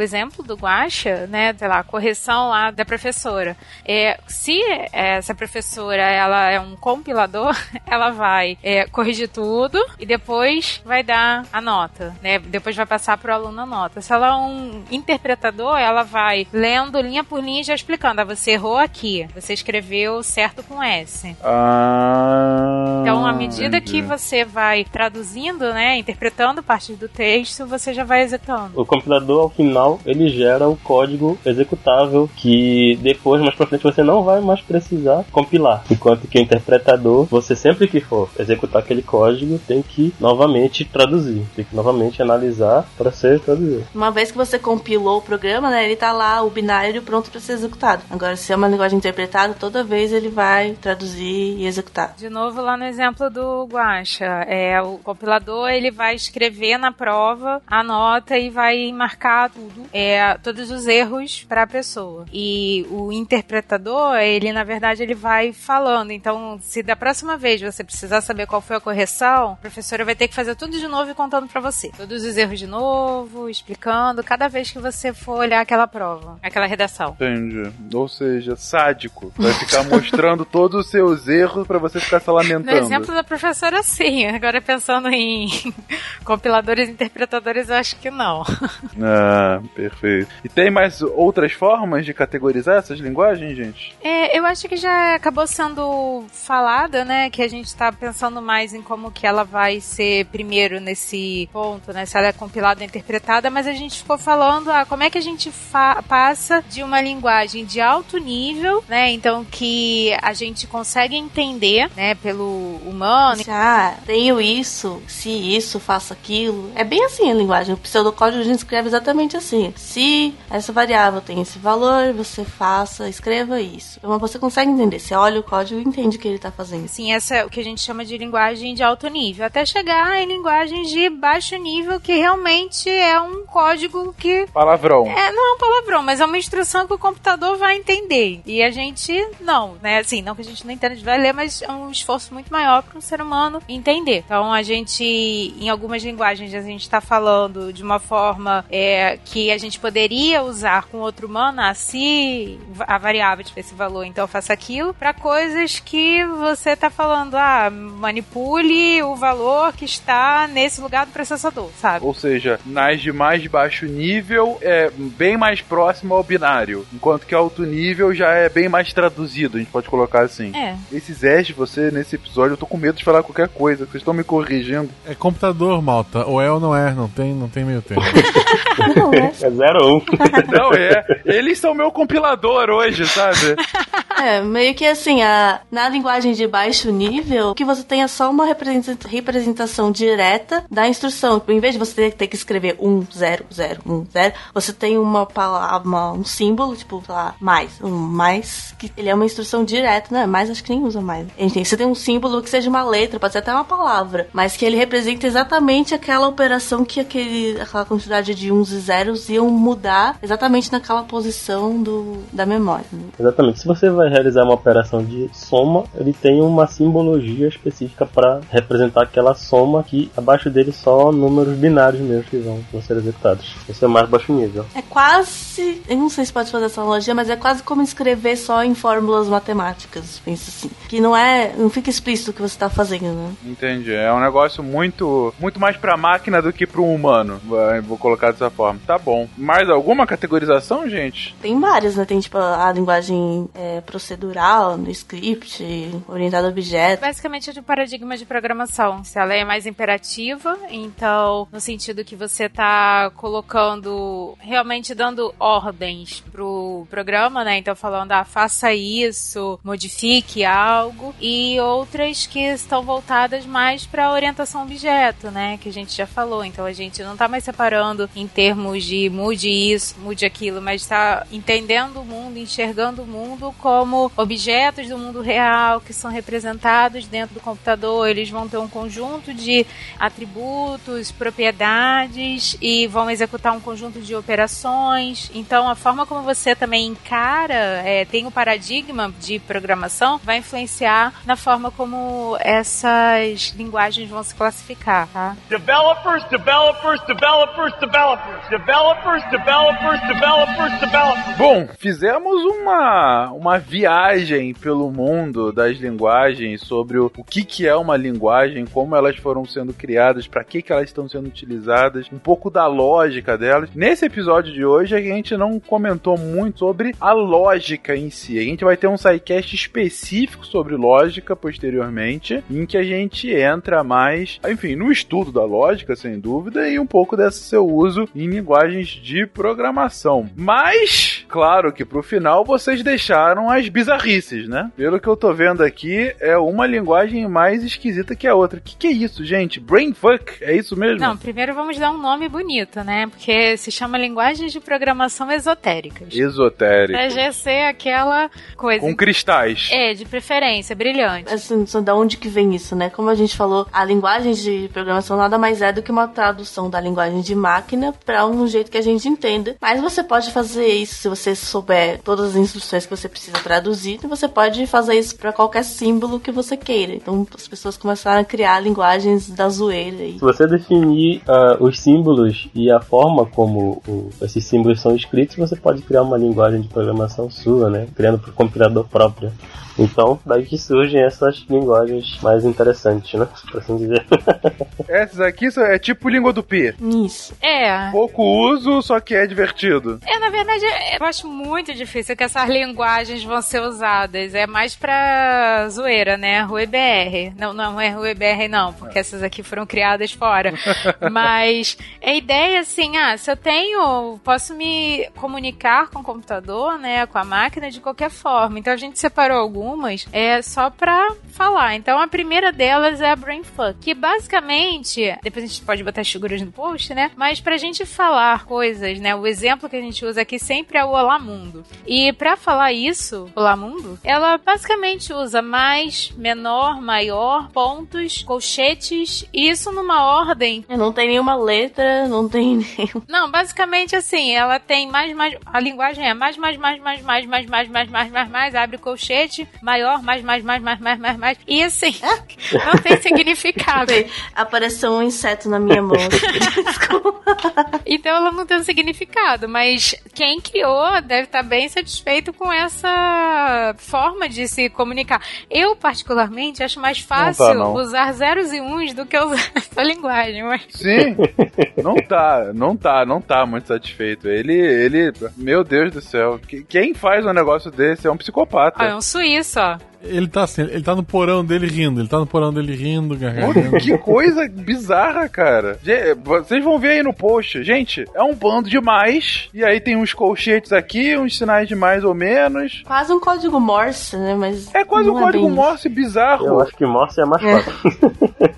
[SPEAKER 3] exemplo do Guaxa, né? Sei lá, a correção lá da professora. É, se essa professora ela é um compilador, (laughs) ela vai é, corrigir tudo e depois vai dar a nota, né? Depois vai passar pro aluno a nota. Se ela é um interpretador, ela vai lendo linha por linha e já explicando. Ah, você errou aqui. Você escreveu certo com S.
[SPEAKER 1] Ah.
[SPEAKER 3] Então, à medida
[SPEAKER 1] entendi.
[SPEAKER 3] que você vai traduzindo, né, interpretando partes do texto, você já vai executando.
[SPEAKER 4] O compilador, ao final, ele gera o código executável que depois, mais pra frente, você não vai mais precisar compilar. Enquanto que o interpretador, você sempre que for executar aquele código, tem que novamente traduzir. Tem que novamente analisar para ser traduzido.
[SPEAKER 5] Uma vez que você compilou o programa, né, ele tá lá, o binário pronto para ser executado. Agora, se é uma linguagem interpretada, toda vez ele vai traduzir e executar.
[SPEAKER 3] De novo, lá no exemplo do Guacha, é, o compilador ele vai escrever na prova a nota e vai marcar tudo, é, todos os erros para a pessoa. E o interpretador, ele na verdade ele vai falando. Então, se da próxima vez você precisar saber qual foi a correção, a professora vai ter que fazer tudo de novo e contando para você. Todos os erros de novo, explicando cada vez que você for olhar aquela prova, aquela redação.
[SPEAKER 1] Entendi. Ou seja, sádico. Vai ficar mostrando (laughs) todos os seus erros pra você ficar se
[SPEAKER 3] No
[SPEAKER 1] lamentando.
[SPEAKER 3] exemplo da professora, sim. Agora, pensando em (laughs) compiladores e interpretadores, eu acho que não.
[SPEAKER 1] Ah, perfeito. E tem mais outras formas de categorizar essas linguagens, gente?
[SPEAKER 3] É, eu acho que já acabou sendo falada, né? Que a gente tá pensando mais em como que ela vai ser primeiro nesse ponto, né? Se ela é compilada ou interpretada, mas a gente ficou falando ah, como é que a gente passa de uma linguagem de alto nível, né? Então que a gente consegue entender, né, pelo humano.
[SPEAKER 5] Ah, tenho isso, se isso, faço aquilo. É bem assim a linguagem. O pseudocódigo a gente escreve exatamente assim. Se essa variável tem esse valor, você faça, escreva isso. Então você consegue entender. Você olha o código e entende o que ele tá fazendo.
[SPEAKER 3] Assim, essa é o que a gente chama de linguagem de alto nível, até chegar em linguagens de baixo nível, que realmente é um código que
[SPEAKER 1] Palavrão.
[SPEAKER 3] é, não é um palavrão, mas é uma instrução que o computador vai entender. E a gente não, né? Assim, não que a gente não entenda, a gente vai ler, mas é um esforço muito maior para um ser humano entender. Então a gente, em algumas linguagens, a gente está falando de uma forma é, que a gente poderia usar com outro humano, ah, se a variável tiver esse valor, então eu faço aquilo, para coisas que você está falando, ah, manipule o valor que está nesse lugar do processador, sabe?
[SPEAKER 1] Ou seja, nas de mais baixo nível é bem mais próximo ao binário, enquanto que alto nível já é bem mais traduzido, a gente pode colocar assim.
[SPEAKER 3] É.
[SPEAKER 1] Esses S de você nesse episódio, eu tô com medo de falar qualquer coisa, vocês estão me corrigindo.
[SPEAKER 2] É computador, malta. Ou é ou não é, não tem, não tem meio termo. (laughs) (laughs)
[SPEAKER 5] Não?
[SPEAKER 4] É 0 ou 1. Um.
[SPEAKER 1] Não, é. Eles são meu compilador hoje, sabe? (laughs)
[SPEAKER 5] É, meio que assim, a, na linguagem de baixo nível, que você tenha só uma representa- representação direta da instrução. Em vez de você ter, ter que escrever 1, 0, 0, 1, 0, você tem uma palavra, uma- um símbolo, tipo, sei lá, mais, um mais, que ele é uma instrução direta, né? Mais acho que nem usa mais. Enfim, você tem um símbolo que seja uma letra, pode ser até uma palavra, mas que ele representa exatamente aquela operação que aquele, aquela quantidade de uns e zeros iam mudar exatamente naquela posição do, da memória. né?
[SPEAKER 4] Exatamente. Se você vai realizar uma operação de soma, ele tem uma simbologia específica para representar aquela soma que abaixo dele só números binários mesmo que vão, vão ser executados. Esse é o mais baixo nível.
[SPEAKER 5] É quase. Eu não sei se pode fazer essa analogia, mas é quase como escrever só em fórmulas matemáticas. Penso assim. Que não é. Não fica explícito o que você está fazendo, né?
[SPEAKER 1] Entendi. É um negócio muito muito mais pra máquina do que pro humano. Vai, Vou colocar dessa forma. Tá bom. Mais alguma categorização, gente?
[SPEAKER 5] Tem várias, né? Tem tipo a linguagem é, procedural, no script, orientada a objeto.
[SPEAKER 3] Basicamente é de um paradigma de programação. Se ela é mais imperativa, então, no sentido que você tá colocando, realmente dando ordens pro programa, né? Então, falando, ah, faça isso, modifique algo. E outras que estão voltadas mais pra orientação a objeto, né? Que a gente já falou. Então, a gente não tá mais separando em termos de mude isso, mude aquilo, mas tá entendendo o mundo, enxergando o mundo como objetos do mundo real que são representados dentro do computador. Eles vão ter um conjunto de atributos, propriedades e vão executar um conjunto de operações. Então, a forma como você também encara, é, tem o paradigma de programação, vai influenciar na forma como essas linguagens vão se classificar, tá?
[SPEAKER 8] Developers, developers, developers, developers. Developers, developers, developers, developers.
[SPEAKER 1] Bom, fizemos uma, uma viagem pelo mundo das linguagens sobre o, o que, que é uma linguagem, como elas foram sendo criadas, para que, que elas estão sendo utilizadas, um pouco da lógica delas. Nesse episódio de hoje, a gente não comentou muito sobre a lógica em si. A gente vai ter um sidecast específico sobre lógica posteriormente, em que a gente entra mais, enfim, no estudo da lógica, sem dúvida, e um pouco desse seu uso em linguagens de programação. Mas, claro que pro final vocês deixaram as bizarrices, né? Pelo que eu tô vendo aqui, é uma linguagem mais esquisita que a outra. O que, que é isso, gente? Brainfuck? É isso mesmo?
[SPEAKER 3] Não, primeiro vamos dar um nome bonito, né? Porque se chama linguagens de programação esotéricas.
[SPEAKER 1] Esotérico.
[SPEAKER 3] Pra já ser aquela coisa.
[SPEAKER 1] Com cristais.
[SPEAKER 3] É, de preferência, brilhante.
[SPEAKER 5] Assim, só da onde que vem isso, né? Como a gente falou, a linguagem de programação nada mais é do que uma tradução da linguagem de máquina para um jeito que a gente entenda. Mas você pode fazer isso se você souber todas as instruções que você precisa traduzir, e você pode fazer isso para qualquer símbolo que você queira. Então as pessoas começaram a criar linguagens da zoeira aí.
[SPEAKER 4] Se você definir ah, os símbolos e a forma como o- esses símbolos são escritos, você pode criar uma linguagem de programação sua, né? Criando para o compilador próprio. Então, daí que surgem essas linguagens mais interessantes, né? Por assim dizer. (laughs)
[SPEAKER 1] Essas aqui são- é tipo língua do Pi.
[SPEAKER 5] Isso.
[SPEAKER 3] É.
[SPEAKER 1] Pouco uso, só que é divertido.
[SPEAKER 3] É, na verdade, eu acho muito difícil que essas linguagens vão ser usadas. É mais pra zoeira, né? Rui BR. Não, não é Rui BR, não, porque essas aqui foram criadas fora. (laughs) Mas a ideia, assim, ah, se eu tenho. Posso me comunicar com o computador, né? Com a máquina de qualquer forma. Então a gente separou algumas é só pra falar. Então a primeira delas é a Brainfuck, que basicamente, depois a gente pode botar as figuras no post, né? Mas pra gente falar coisas, né? O exemplo que a gente usa aqui sempre é o Olá Mundo. E pra falar isso, Olá Mundo, ela basicamente usa mais, menor, maior, pontos, colchetes, e isso numa ordem.
[SPEAKER 5] Não tem nenhuma letra, não tem nenhum.
[SPEAKER 3] Não, basicamente assim, ela tem mais, mais. A linguagem é mais, mais, mais, mais, mais, mais, mais, mais, mais, mais, mais, abre colchete, maior, mais, mais, mais, mais, mais, mais, mais. E assim, (laughs) não tem significado.
[SPEAKER 5] Sei, Apareceu um inseto na minha mão. (laughs) Desculpa.
[SPEAKER 3] Então ela não tem um significado, mas quem criou deve estar bem satisfeito com essa forma de se comunicar. Eu, particularmente, acho mais fácil
[SPEAKER 1] não.
[SPEAKER 3] usar zeros e uns do que usar (laughs) essa linguagem. Mas...
[SPEAKER 1] Sim. não tá, não tá, não tá muito satisfeito. Ele, ele, meu Deus do céu. que- Quem faz um negócio desse é um psicopata.
[SPEAKER 3] Ah, é um suíço, isso, ó.
[SPEAKER 2] Ele tá assim, ele tá no porão dele rindo, ele tá no porão dele rindo, gargalhando.
[SPEAKER 1] Que coisa bizarra, cara. Vocês vão ver aí no post. Gente, é um bando de mais. E aí tem uns colchetes aqui, uns sinais de mais ou menos.
[SPEAKER 5] Quase um código Morse, né? Mas
[SPEAKER 1] É quase um
[SPEAKER 5] não
[SPEAKER 1] código. Morse bizarro.
[SPEAKER 4] Eu acho que Morse é mais
[SPEAKER 5] É.
[SPEAKER 4] fácil.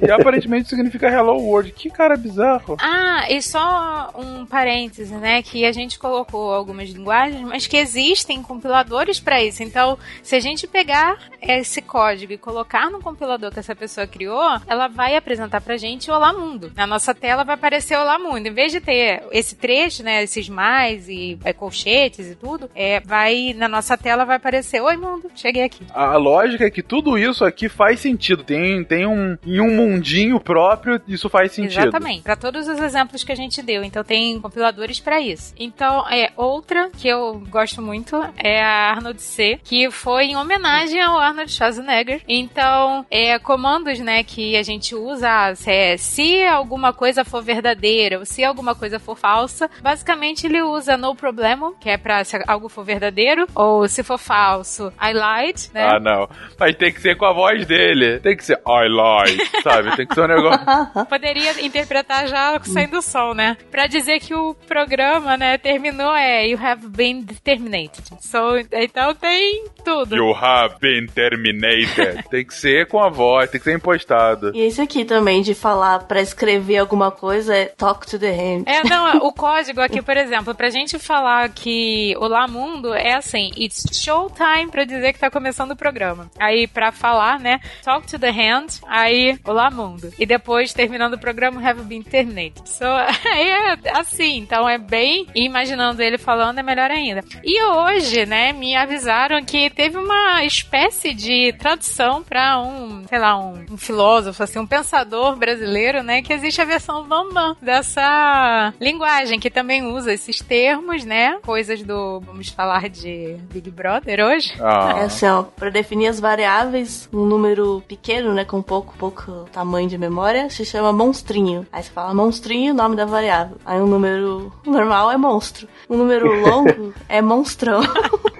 [SPEAKER 1] E aparentemente significa Hello World. Que cara bizarro.
[SPEAKER 3] Ah, e só um parêntese, né? Que a gente colocou algumas linguagens, mas que existem compiladores para isso. Então, se a gente pegar esse código e colocar no compilador que essa pessoa criou, ela vai apresentar pra gente Olá Mundo. Na nossa tela vai aparecer Olá Mundo. Em vez de ter esse trecho, né? Esses mais e é, colchetes e tudo, é, vai na nossa tela vai aparecer Oi Mundo, cheguei aqui.
[SPEAKER 1] A lógica é que tudo isso aqui faz sentido. Tem, tem um, em um mundinho próprio, isso faz sentido.
[SPEAKER 3] Exatamente. Para todos os exemplos que a gente deu. Então tem compiladores para isso. Então, é outra que eu gosto muito é a Arnold C, que foi em homenagem ao Arnold Schwarzenegger. Então, é comandos, né, que a gente usa se, é, se alguma coisa for verdadeira ou se alguma coisa for falsa, basicamente ele usa no problema, que é para se algo for verdadeiro, ou se for falso, I lied, né?
[SPEAKER 1] Ah, não. Mas tem que ser com a voz dele. Tem que ser I lied, sabe? Tem que ser um negócio. (laughs)
[SPEAKER 3] Poderia interpretar já saindo o som, né? Pra dizer que o programa, né, terminou é You have been terminated. So, então tem tudo.
[SPEAKER 1] You have been terminated. (laughs) tem que ser com a voz, tem que ser impostado.
[SPEAKER 5] E esse aqui também, de falar pra escrever alguma coisa, é talk to the hand.
[SPEAKER 3] É, não, (laughs) o código aqui, por exemplo, pra gente falar que Olá Mundo é assim, it's showtime pra dizer que tá começando o programa. Aí, pra falar, né, talk to the hand, aí Olá Mundo. E depois, terminando o programa, have been terminated. So, (laughs) aí é assim, então é bem, imaginando ele falando é melhor ainda. E hoje, né, me avisaram que teve uma espécie de tradução pra um, sei lá, um, um filósofo, assim, um pensador brasileiro, né, que existe a versão Bambam dessa linguagem, que também usa esses termos, né, coisas do, vamos falar de Big Brother hoje.
[SPEAKER 1] Ah.
[SPEAKER 5] É assim, ó, pra definir as variáveis, um número pequeno, né, com pouco, pouco tamanho de memória, se chama monstrinho. Aí você fala monstrinho, nome da variável. Aí um número normal é monstro. Um número longo (laughs) é monstrão.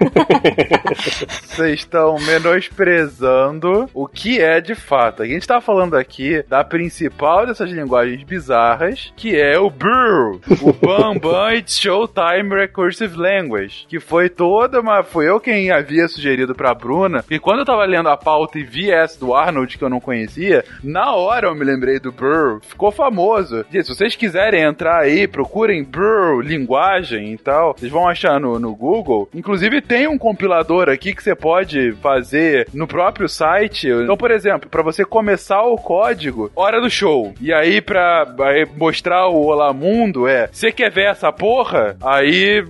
[SPEAKER 5] (laughs)
[SPEAKER 1] Vocês estão menosprezando o que é de fato. A gente tá falando aqui da principal dessas linguagens bizarras, que é o BRRR, o (laughs) Bambam It's Showtime Recursive Language, que foi toda uma... Foi eu quem havia sugerido pra Bruna, e quando eu tava lendo a pauta e vi essa do Arnold, que eu não conhecia, na hora eu me lembrei do BRRR, ficou famoso. Gente, se vocês quiserem entrar aí, procurem BRRR, linguagem e tal, vocês vão achar no, no Google. Inclusive tem um compilador aqui que você pode fazer no próprio site. Então, por exemplo, para você começar o código, hora do show. E aí, pra aí mostrar o Olá Mundo, é: você quer ver essa porra? Aí,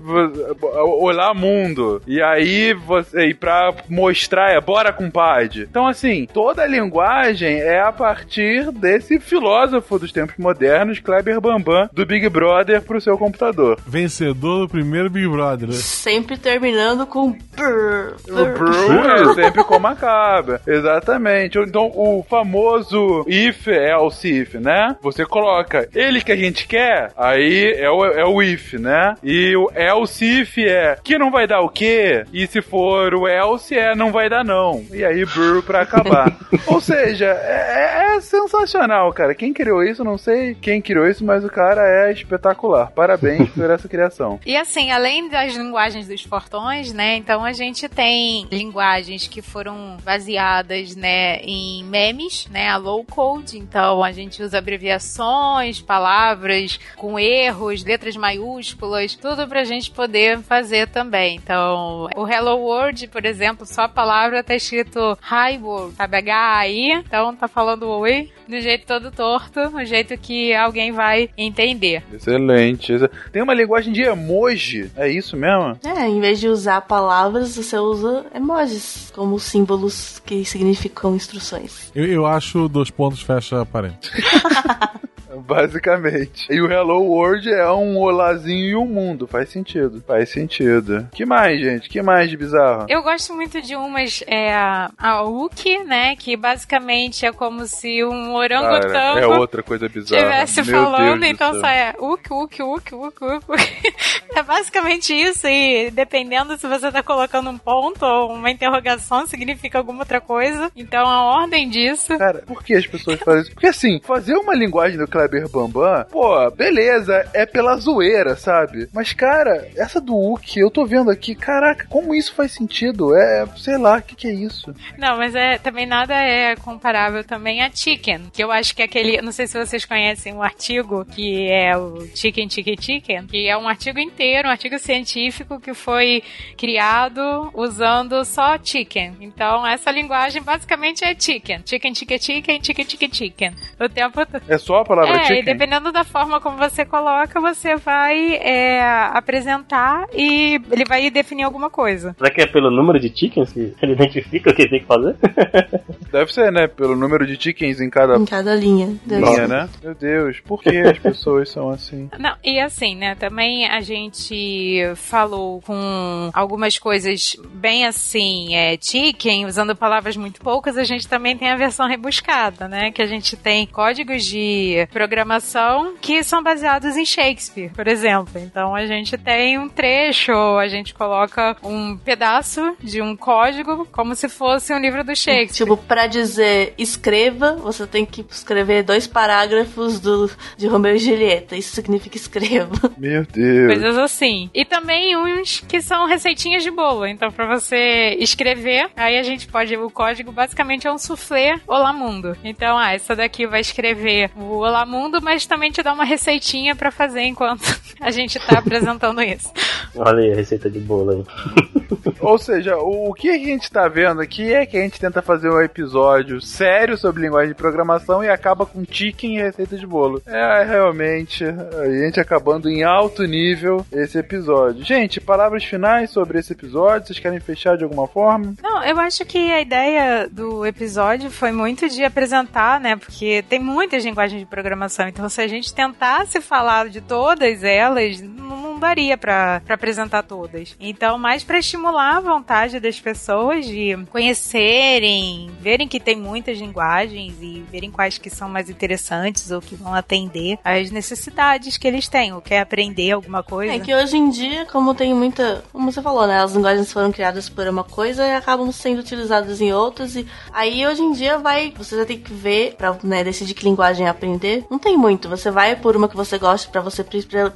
[SPEAKER 1] Olá Mundo. E aí, você, e pra mostrar, é bora compadre. Então, assim, toda a linguagem é a partir desse filósofo dos tempos modernos, Kleber Bambam, do Big Brother pro seu computador.
[SPEAKER 2] Vencedor do primeiro Big Brother. né?
[SPEAKER 5] Sempre terminando com brrr,
[SPEAKER 1] O
[SPEAKER 5] brrr.
[SPEAKER 1] é sempre como acaba. Exatamente. Então, o famoso if else if, né? Você coloca ele que a gente quer, aí é o, é o if, né? E o else if é que não vai dar o quê? E se for o else é não vai dar não. E aí brew pra acabar. (laughs) Ou seja, é, é sensacional, cara. Quem criou isso, não sei quem criou isso, mas o cara é espetacular. Parabéns por essa criação.
[SPEAKER 3] E assim, além das linguagens dos portões, né? Então a gente tem linguagens que foram baseadas, né, em memes, né, a low code. Então a gente usa abreviações, palavras com erros, letras maiúsculas, tudo pra gente poder fazer também. Então, o Hello World, por exemplo, só a palavra tá escrito Hi World, sabe? H-A-I, então tá falando oi do jeito todo torto, do jeito que alguém vai entender.
[SPEAKER 1] Excelente. Tem uma linguagem de emoji, é isso mesmo?
[SPEAKER 5] É, em vez de usar palavras, você usa emojis como símbolos que significam instruções.
[SPEAKER 2] Eu, eu acho dois pontos fecha parênteses. (laughs) (laughs)
[SPEAKER 1] Basicamente. E o Hello World é um olazinho e um mundo. Faz sentido. Faz sentido. Que mais, gente? Que mais de bizarro?
[SPEAKER 3] Eu gosto muito de umas, é a, Uki, né? Que basicamente é como se um
[SPEAKER 1] Cara,
[SPEAKER 3] orangotango
[SPEAKER 1] é outra coisa bizarra.
[SPEAKER 3] estivesse falando,
[SPEAKER 1] Deus
[SPEAKER 3] então só é Uk, Uk, Uk, Uk, Uk. (laughs) É basicamente isso, e dependendo se você tá colocando um ponto ou uma interrogação, significa alguma outra coisa. Então a ordem disso.
[SPEAKER 1] Cara, por que as pessoas fazem isso? Porque assim, fazer uma linguagem do Kleber Bambam, pô, beleza, é pela zoeira, sabe? Mas, cara, essa do Uki, eu tô vendo aqui, caraca, como isso faz sentido? É, sei lá, o que, que é isso?
[SPEAKER 3] Não, mas é, também nada é comparável também a Chicken, que eu acho que é aquele, não sei se vocês conhecem o artigo que é o Chicken Chicken Chicken, que é um artigo inteiro, um artigo científico que foi criado usando só chicken. Então, essa linguagem basicamente é chicken. Chicken, chicken, chicken, chicken, chicken, chicken. O tempo.
[SPEAKER 1] É só a palavra
[SPEAKER 3] É, e dependendo da forma como você coloca, você vai é, apresentar e ele vai definir alguma coisa.
[SPEAKER 4] Será que é pelo número de chickens que ele identifica o que tem que fazer? (laughs)
[SPEAKER 1] Deve ser, né? Pelo número de chickens em cada
[SPEAKER 5] Em cada linha. Deve
[SPEAKER 1] linha,
[SPEAKER 5] ser.
[SPEAKER 1] né? Meu Deus, por que as pessoas são assim? (laughs)
[SPEAKER 3] Não, e assim, né? Também a gente falou com algumas coisas bem assim, é, chicken, usando palavras muito poucas, a gente também tem a versão rebuscada, né? Que a gente tem códigos de programação que são baseados em Shakespeare, por exemplo. Então a gente tem um trecho, a gente coloca um pedaço de um código como se fosse um livro do Shakespeare.
[SPEAKER 5] Tipo, pra dizer escreva, você tem que escrever dois parágrafos do, de Romeu e Julieta. Isso significa escreva. (laughs)
[SPEAKER 1] Meu Deus.
[SPEAKER 3] Coisas assim. E também uns que são receitinhas de bolo. Então, pra você escrever, aí a gente pode. O código basicamente é um soufflé Olá Mundo. Então, ah, essa daqui vai escrever o Olá Mundo, mas também te dá uma receitinha pra fazer enquanto (laughs) a gente tá apresentando isso.
[SPEAKER 4] Olha aí a receita de bolo aí. (laughs) (laughs)
[SPEAKER 1] Ou seja, o, que a gente tá vendo aqui é que a gente tenta fazer um episódio sério sobre linguagem de programação e acaba com chicken e receita de bolo. É, realmente, a gente acabando em alto nível esse episódio. Gente, palavras finais sobre esse episódio? Vocês querem fechar de alguma forma?
[SPEAKER 3] Não, eu acho que a ideia do episódio foi muito de apresentar, né? Porque tem muitas linguagens de programação. Então, se a gente tentasse falar de todas elas, não daria pra apresentar todas. Então, mais pra estimular a vontade das pessoas de conhecerem, verem que tem muitas linguagens e verem quais que são mais interessantes ou que vão atender às necessidades que eles têm, ou quer aprender alguma coisa.
[SPEAKER 5] É que hoje em dia, como tem muita. Como você falou, né? As linguagens foram criadas por uma coisa e acabam sendo utilizadas em outras. E aí hoje em dia vai. Você já tem que ver pra né, decidir que linguagem aprender. Não tem muito. Você vai por uma que você gosta pra você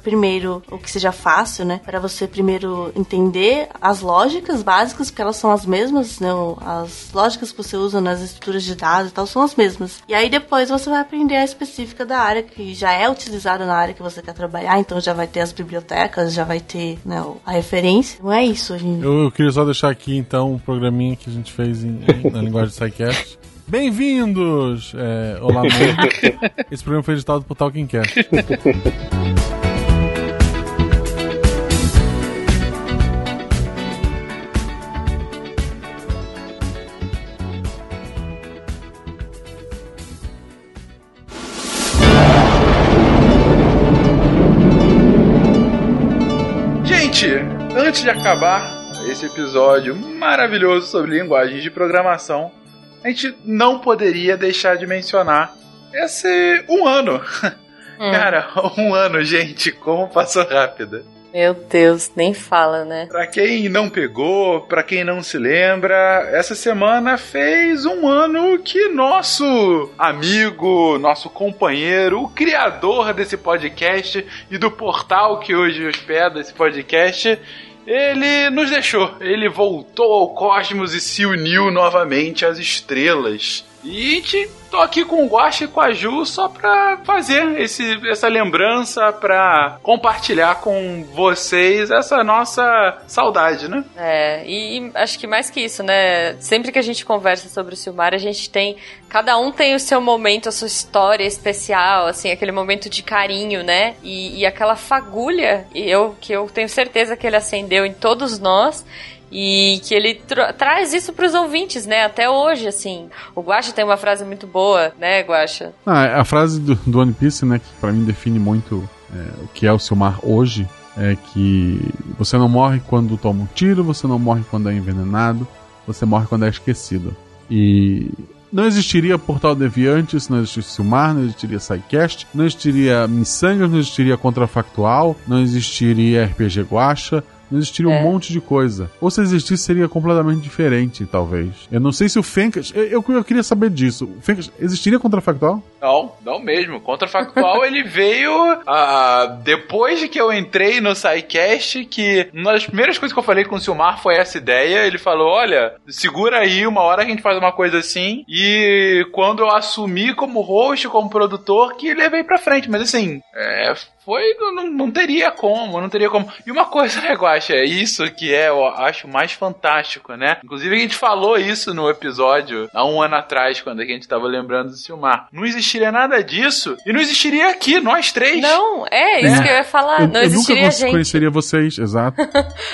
[SPEAKER 5] primeiro o que seja fácil, né? Pra você primeiro entender as lógicas básicas, porque elas são as mesmas, né? As lógicas que você usa nas estruturas de dados e tal são as mesmas. E aí depois você vai aprender a específica da área que já é utilizada na área que você quer trabalhar, então já vai ter as bibliotecas, já vai ter né, a referência. Não é isso dia.
[SPEAKER 2] Eu, eu queria só deixar aqui, então, um programinha que a gente fez em- em- na linguagem do SciCast. (laughs) Bem-vindos! É, olá, mundo. (laughs) Esse programa foi editado por Talkingcast.
[SPEAKER 1] Gente, (laughs) antes de acabar esse episódio maravilhoso sobre linguagens de programação, a gente não poderia deixar de mencionar esse um ano. Cara, um ano, gente, como passou rápido.
[SPEAKER 7] Meu Deus, nem fala, né?
[SPEAKER 1] Pra quem não pegou, pra quem não se lembra, essa semana fez um ano que nosso amigo, nosso companheiro, o criador desse podcast e do portal que hoje hospeda esse podcast, ele nos deixou. Ele voltou ao cosmos e se uniu novamente às estrelas. E a gente tô aqui com o Guache e com a Ju só pra fazer esse, essa lembrança, pra compartilhar com vocês essa nossa saudade, né?
[SPEAKER 7] É, e, acho que mais que isso, né? Sempre que a gente conversa sobre o Silmar, a gente tem. Cada um tem o seu momento, a sua história especial, assim, aquele momento de carinho, né? E, e aquela fagulha e eu, que eu tenho certeza que ele acendeu em todos nós. E que ele tra- traz isso pros ouvintes, né? Até hoje, assim. O Guaxa tem uma frase muito boa, né, Guaxa?
[SPEAKER 2] Ah, a frase do, do One Piece, né, que pra mim define muito é, o que é o seu mar hoje, é que você não morre quando toma um tiro, você não morre quando é envenenado, você morre quando é esquecido. E não existiria Portal Deviante se não existisse o mar, não existiria SciCast, não existiria Missangas, não existiria Contrafactual, não existiria RPG Guacha, não existiria
[SPEAKER 7] É.
[SPEAKER 2] um monte de coisa. Ou se existisse, seria completamente diferente, talvez. Eu não sei se o Fencas. Eu, eu, eu queria saber disso. O Fencas, existiria contrafactual?
[SPEAKER 1] Não, não mesmo. Contrafactual (laughs) ele veio ah, depois de que eu entrei no SciCast, que uma das primeiras coisas que eu falei com o Silmar foi essa ideia. Ele falou: olha, segura aí, uma hora a gente faz uma coisa assim. E quando eu assumi como host, como produtor, que levei pra frente. Mas assim, é, foi. Não, não teria como, não teria como. E uma coisa, (laughs) né, Guaxa, é isso que é, eu acho mais fantástico, né? Inclusive a gente falou isso no episódio há um ano atrás, quando a gente tava lembrando do Silmar. Não existiria nada disso e não existiria aqui, nós três.
[SPEAKER 7] Não, é isso
[SPEAKER 2] É.
[SPEAKER 7] que eu ia falar.
[SPEAKER 2] eu,
[SPEAKER 7] não
[SPEAKER 2] eu
[SPEAKER 7] existiria
[SPEAKER 2] nunca
[SPEAKER 7] gente.
[SPEAKER 2] conheceria vocês, exato. (laughs)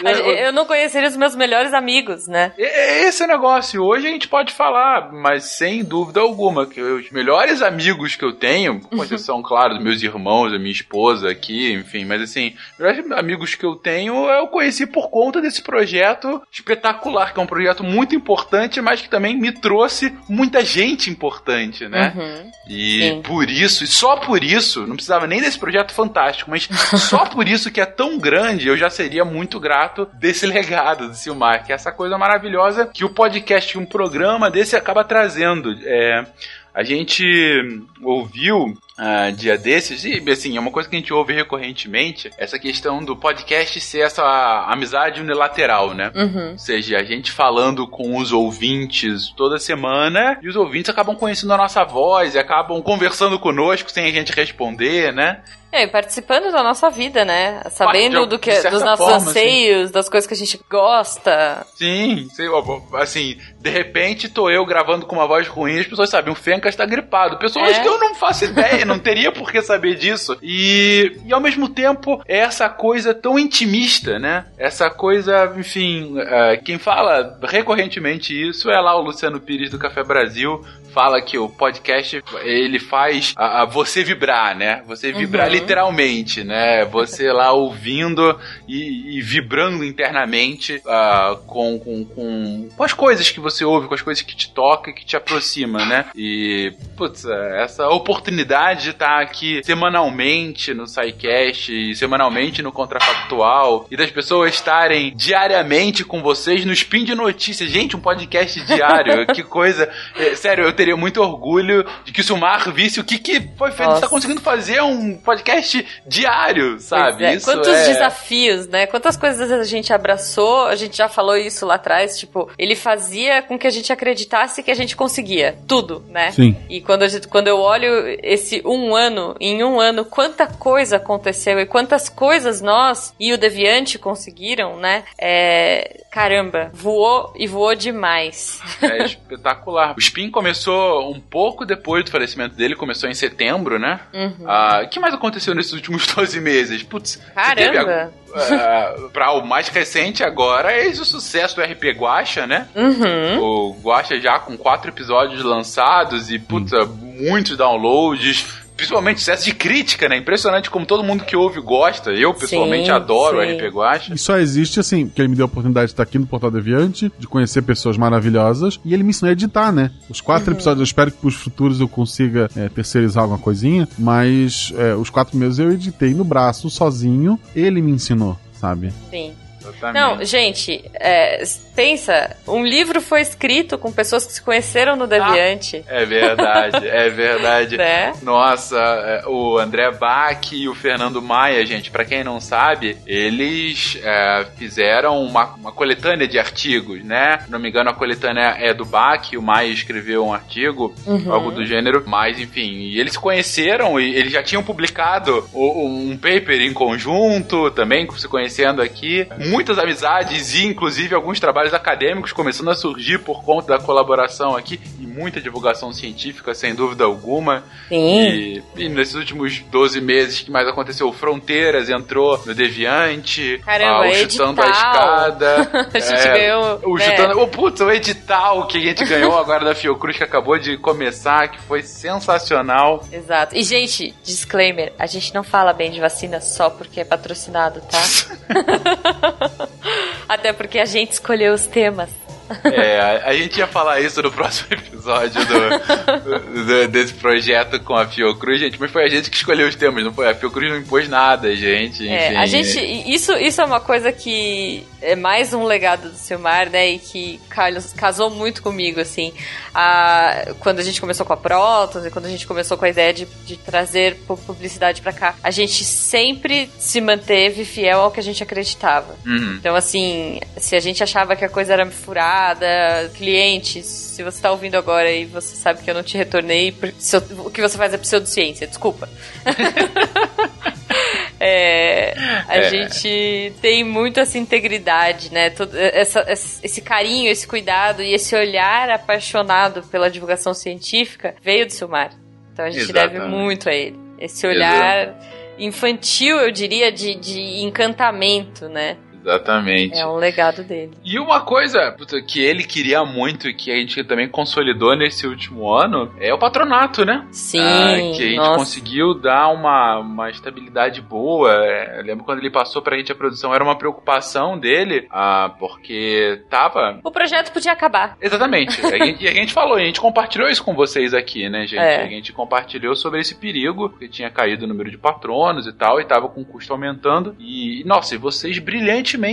[SPEAKER 2] (laughs)
[SPEAKER 7] Eu não conheceria os meus melhores amigos, né?
[SPEAKER 1] Esse é o negócio. Hoje a gente pode falar, mas sem dúvida alguma, que os melhores amigos que eu tenho, com exceção, claro, dos meus irmãos, da minha esposa aqui, enfim, mas assim, os amigos que eu tenho eu conheci por conta desse projeto espetacular, que é um projeto muito importante, mas que também me trouxe muita gente importante, né?
[SPEAKER 7] Uhum.
[SPEAKER 1] E
[SPEAKER 7] Sim.
[SPEAKER 1] por isso, e só por isso, não precisava nem desse projeto fantástico, mas (laughs) só por isso que é tão grande, eu já seria muito grato desse legado do Silmar, que é essa coisa maravilhosa que o podcast, um programa desse acaba trazendo. É, a gente ouviu ah, dia desses, e assim, é uma coisa que a gente ouve recorrentemente, essa questão do podcast ser essa amizade unilateral, né?
[SPEAKER 7] Uhum.
[SPEAKER 1] Ou seja, a gente falando com os ouvintes toda semana e os ouvintes acabam conhecendo a nossa voz e acabam conversando conosco sem a gente responder, né?
[SPEAKER 7] É, e participando da nossa vida, né? Sabendo
[SPEAKER 1] de-
[SPEAKER 7] do que, dos nossos
[SPEAKER 1] forma,
[SPEAKER 7] anseios, das coisas que a gente gosta.
[SPEAKER 1] Sim, lá, assim, de repente tô eu gravando com uma voz ruim e as pessoas sabem, o Fencas tá gripado. Pessoas
[SPEAKER 7] É.
[SPEAKER 1] que eu não faço ideia, (laughs) não teria por que saber disso. E, e ao mesmo tempo, é essa coisa tão intimista, né? Essa coisa, enfim, é, quem fala recorrentemente isso é lá o Luciano Pires do Café Brasil. Fala que o podcast ele faz a, a você vibrar, né? Você vibrar
[SPEAKER 7] Uhum.
[SPEAKER 1] literalmente, né? Você lá ouvindo e, e vibrando internamente ah, com, com, com, com as coisas que você ouve, com as coisas que te toca e que te aproxima, né? E, putz, é, essa oportunidade de estar aqui semanalmente no SciCast e semanalmente no Contrafactual e das pessoas estarem diariamente com vocês no Spin de Notícias. Gente, um podcast diário, (laughs) que coisa. É, sério, eu teria muito orgulho de que o Silmar visse o que, que foi feito.
[SPEAKER 7] Nossa.
[SPEAKER 1] Está conseguindo fazer um podcast diário, sabe?
[SPEAKER 7] É.
[SPEAKER 1] Isso
[SPEAKER 7] Quantos
[SPEAKER 1] é...
[SPEAKER 7] desafios, né? Quantas coisas a gente abraçou, a gente já falou isso lá atrás, tipo, ele fazia com que a gente acreditasse que a gente conseguia tudo, né?
[SPEAKER 2] Sim.
[SPEAKER 7] E quando, a gente- quando eu olho esse um ano, em um ano, quanta coisa aconteceu e quantas coisas nós e o Deviante conseguiram, né? É, caramba, voou e voou demais.
[SPEAKER 1] É espetacular. O Spin começou um pouco depois do falecimento dele, começou em setembro, né?
[SPEAKER 7] Uhum.
[SPEAKER 1] Ah, O que mais aconteceu nesses últimos (laughs) 12 meses? Putz,
[SPEAKER 7] Caramba!
[SPEAKER 1] ah, pra o mais recente agora, é o sucesso do RP Guacha, né?
[SPEAKER 7] Uhum.
[SPEAKER 1] O Guacha já com quatro episódios lançados e, putz, muitos downloads. Principalmente sucesso de crítica, né? Impressionante como todo mundo que ouve gosta. Eu, pessoalmente,
[SPEAKER 7] Sim,
[SPEAKER 1] adoro
[SPEAKER 7] sim.
[SPEAKER 1] o RP Guacha.
[SPEAKER 2] E só existe assim, porque ele me deu a oportunidade de estar aqui no Portal Deviante, de conhecer pessoas maravilhosas, e ele me ensinou a editar, né? Os quatro
[SPEAKER 7] Uhum.
[SPEAKER 2] episódios, eu espero que pros futuros eu consiga é, terceirizar alguma coisinha, mas é, os quatro meses eu editei no braço, sozinho, ele me ensinou, sabe?
[SPEAKER 7] Sim.
[SPEAKER 1] Exatamente.
[SPEAKER 7] Não, gente, é, pensa, um livro foi escrito com pessoas que se conheceram no Deviante,
[SPEAKER 1] É verdade, é verdade. (laughs)
[SPEAKER 7] né?
[SPEAKER 1] Nossa, é, o André Bach e o Fernando Maia, gente, pra quem não sabe, eles é, fizeram uma, uma coletânea de artigos, né? Se não me engano, a coletânea é do Bach, o Maia escreveu um artigo,
[SPEAKER 7] Uhum.
[SPEAKER 1] algo do gênero, mas enfim, e eles se conheceram e eles já tinham publicado o- um paper em conjunto, também se conhecendo aqui. Muitas amizades e, inclusive, alguns trabalhos acadêmicos começando a surgir por conta da colaboração aqui e muita divulgação científica, sem dúvida alguma.
[SPEAKER 7] Sim.
[SPEAKER 1] E, e nesses últimos 12 meses, que mais aconteceu? Fronteiras entrou no Deviante.
[SPEAKER 7] Caramba,
[SPEAKER 1] ah, o Chutando a
[SPEAKER 7] edital.
[SPEAKER 1] Escada. (laughs)
[SPEAKER 7] A gente
[SPEAKER 1] é,
[SPEAKER 7] ganhou.
[SPEAKER 1] O
[SPEAKER 7] né?
[SPEAKER 1] chutando, oh, putz, o edital que a gente ganhou agora da Fiocruz, que acabou de começar, que foi sensacional.
[SPEAKER 7] Exato. E, gente, disclaimer: a gente não fala bem de vacina só porque é patrocinado, tá? (laughs) (laughs) Até porque a gente escolheu os temas.
[SPEAKER 1] É, a, gente ia falar isso no próximo (laughs) episódio do, do- desse projeto com a Fiocruz, gente, mas foi a gente que escolheu os temas, não foi? A Fiocruz não impôs nada, gente. Enfim,
[SPEAKER 7] É, a gente. Isso, isso é uma coisa que é mais um legado do Silmar, né? E que Carlos casou muito comigo, assim. A, quando a gente começou com a Protos e quando a gente começou com a ideia de, de trazer pu- publicidade pra cá, a gente sempre se manteve fiel ao que a gente acreditava.
[SPEAKER 1] Uhum.
[SPEAKER 7] Então, assim, se a gente achava que a coisa era furada, clientes, se você tá ouvindo agora e você sabe que eu não te retornei, o que você faz é pseudociência, desculpa. (laughs) É, a
[SPEAKER 1] É.
[SPEAKER 7] gente tem muito essa integridade, né? Todo, essa- esse carinho, esse cuidado e esse olhar apaixonado pela divulgação científica veio do Silmar. Então a gente deve
[SPEAKER 1] Exatamente.
[SPEAKER 7] muito a ele. Esse olhar infantil, eu diria, de, de encantamento, né?
[SPEAKER 1] Exatamente.
[SPEAKER 7] É um legado dele.
[SPEAKER 1] E uma coisa puta, que ele queria muito e que a gente também consolidou nesse último ano é o patronato, né?
[SPEAKER 7] Sim,
[SPEAKER 1] Ah, que a gente
[SPEAKER 7] nossa.
[SPEAKER 1] conseguiu dar uma, uma estabilidade boa. Eu lembro quando ele passou pra gente a produção, era uma preocupação dele, ah, porque tava.
[SPEAKER 7] O projeto podia acabar.
[SPEAKER 1] Exatamente. (laughs) A gente- e a gente falou, a gente compartilhou isso com vocês aqui, né, gente?
[SPEAKER 7] É.
[SPEAKER 1] A gente compartilhou sobre esse perigo, que tinha caído o número de patronos e tal, e tava com o custo aumentando. E, nossa, e vocês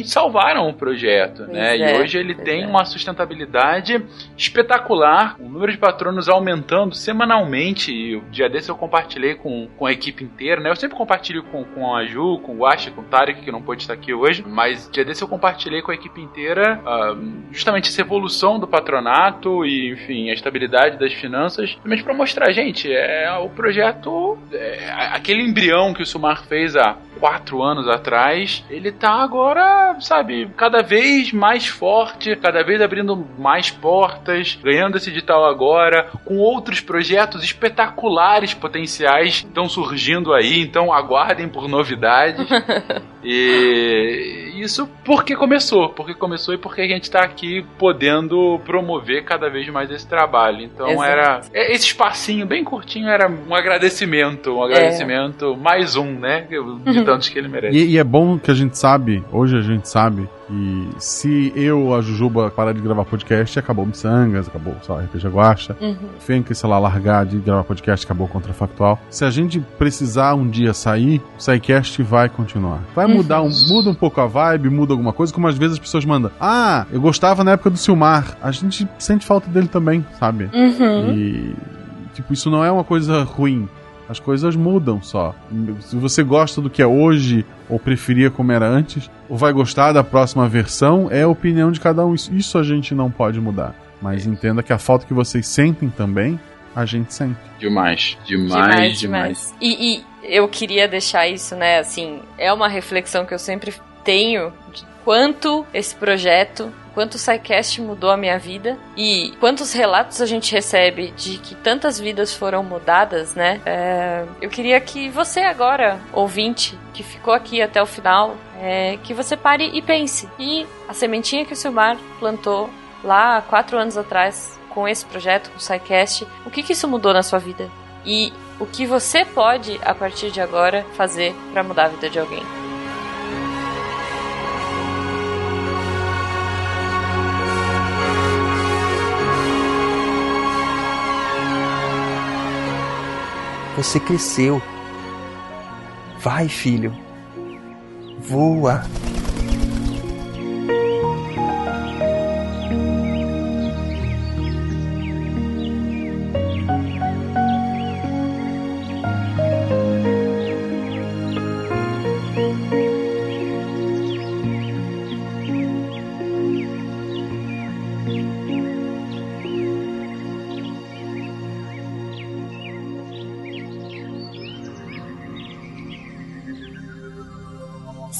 [SPEAKER 1] salvaram o projeto, né?
[SPEAKER 7] Pois é,
[SPEAKER 1] e hoje ele tem
[SPEAKER 7] é.
[SPEAKER 1] uma sustentabilidade espetacular, o número de patronos aumentando semanalmente. E o dia desse eu compartilhei com, com a equipe inteira, né? Eu sempre compartilho com, com a Ju, com o Asha, com o Tarek, que não pôde estar aqui hoje, mas dia desse eu compartilhei com a equipe inteira ah, justamente essa evolução do patronato e, enfim, a estabilidade das finanças, justamente para mostrar, gente, é o projeto, é, aquele embrião que o Sumar fez há quatro anos atrás, ele tá agora, sabe, cada vez mais forte, cada vez abrindo mais portas, ganhando esse edital agora, com outros projetos espetaculares potenciais estão surgindo aí, então aguardem por novidades. (laughs) E isso porque começou, porque começou e porque a gente tá aqui podendo promover cada vez mais esse trabalho. Então
[SPEAKER 7] Exato.
[SPEAKER 1] era é, esse espacinho bem curtinho era um agradecimento, um agradecimento mais um, né, de tantos que ele merece.
[SPEAKER 2] E, e é bom que a gente sabe, hoje a gente sabe, que se eu a Jujuba parar de gravar podcast, acabou Missangas, acabou, sei lá, RPG Guacha.
[SPEAKER 7] Uhum.
[SPEAKER 2] Fenka, sei lá, largar de gravar podcast, acabou o Contrafactual. Se a gente precisar um dia sair, o SciCast vai continuar. Vai mudar, um, muda um pouco a vibe, muda alguma coisa, como às vezes as pessoas mandam. Ah, eu gostava na época do Silmar. A gente sente falta dele também, sabe?
[SPEAKER 7] Uhum.
[SPEAKER 2] E, tipo, isso não é uma coisa ruim. As coisas mudam só. Se você gosta do que é hoje, ou preferia como era antes, ou vai gostar da próxima versão, é a opinião de cada um. Isso, a gente não pode mudar. Mas entenda que a falta que vocês sentem também, a gente sente.
[SPEAKER 1] Demais, demais, demais.
[SPEAKER 7] E, e eu queria deixar isso, né, assim, é uma reflexão que eu sempre tenho de quanto esse projeto, quanto o SciCast mudou a minha vida e quantos relatos a gente recebe de que tantas vidas foram mudadas, né? É, eu queria que você agora, ouvinte, que ficou aqui até o final, é, que você pare e pense. E a sementinha que o Silmar plantou lá há quatro anos atrás com esse projeto, com o SciCast, o que, que isso mudou na sua vida? E o que você pode, a partir de agora, fazer para mudar a vida de alguém.
[SPEAKER 9] Você cresceu. Vai, filho. Voa.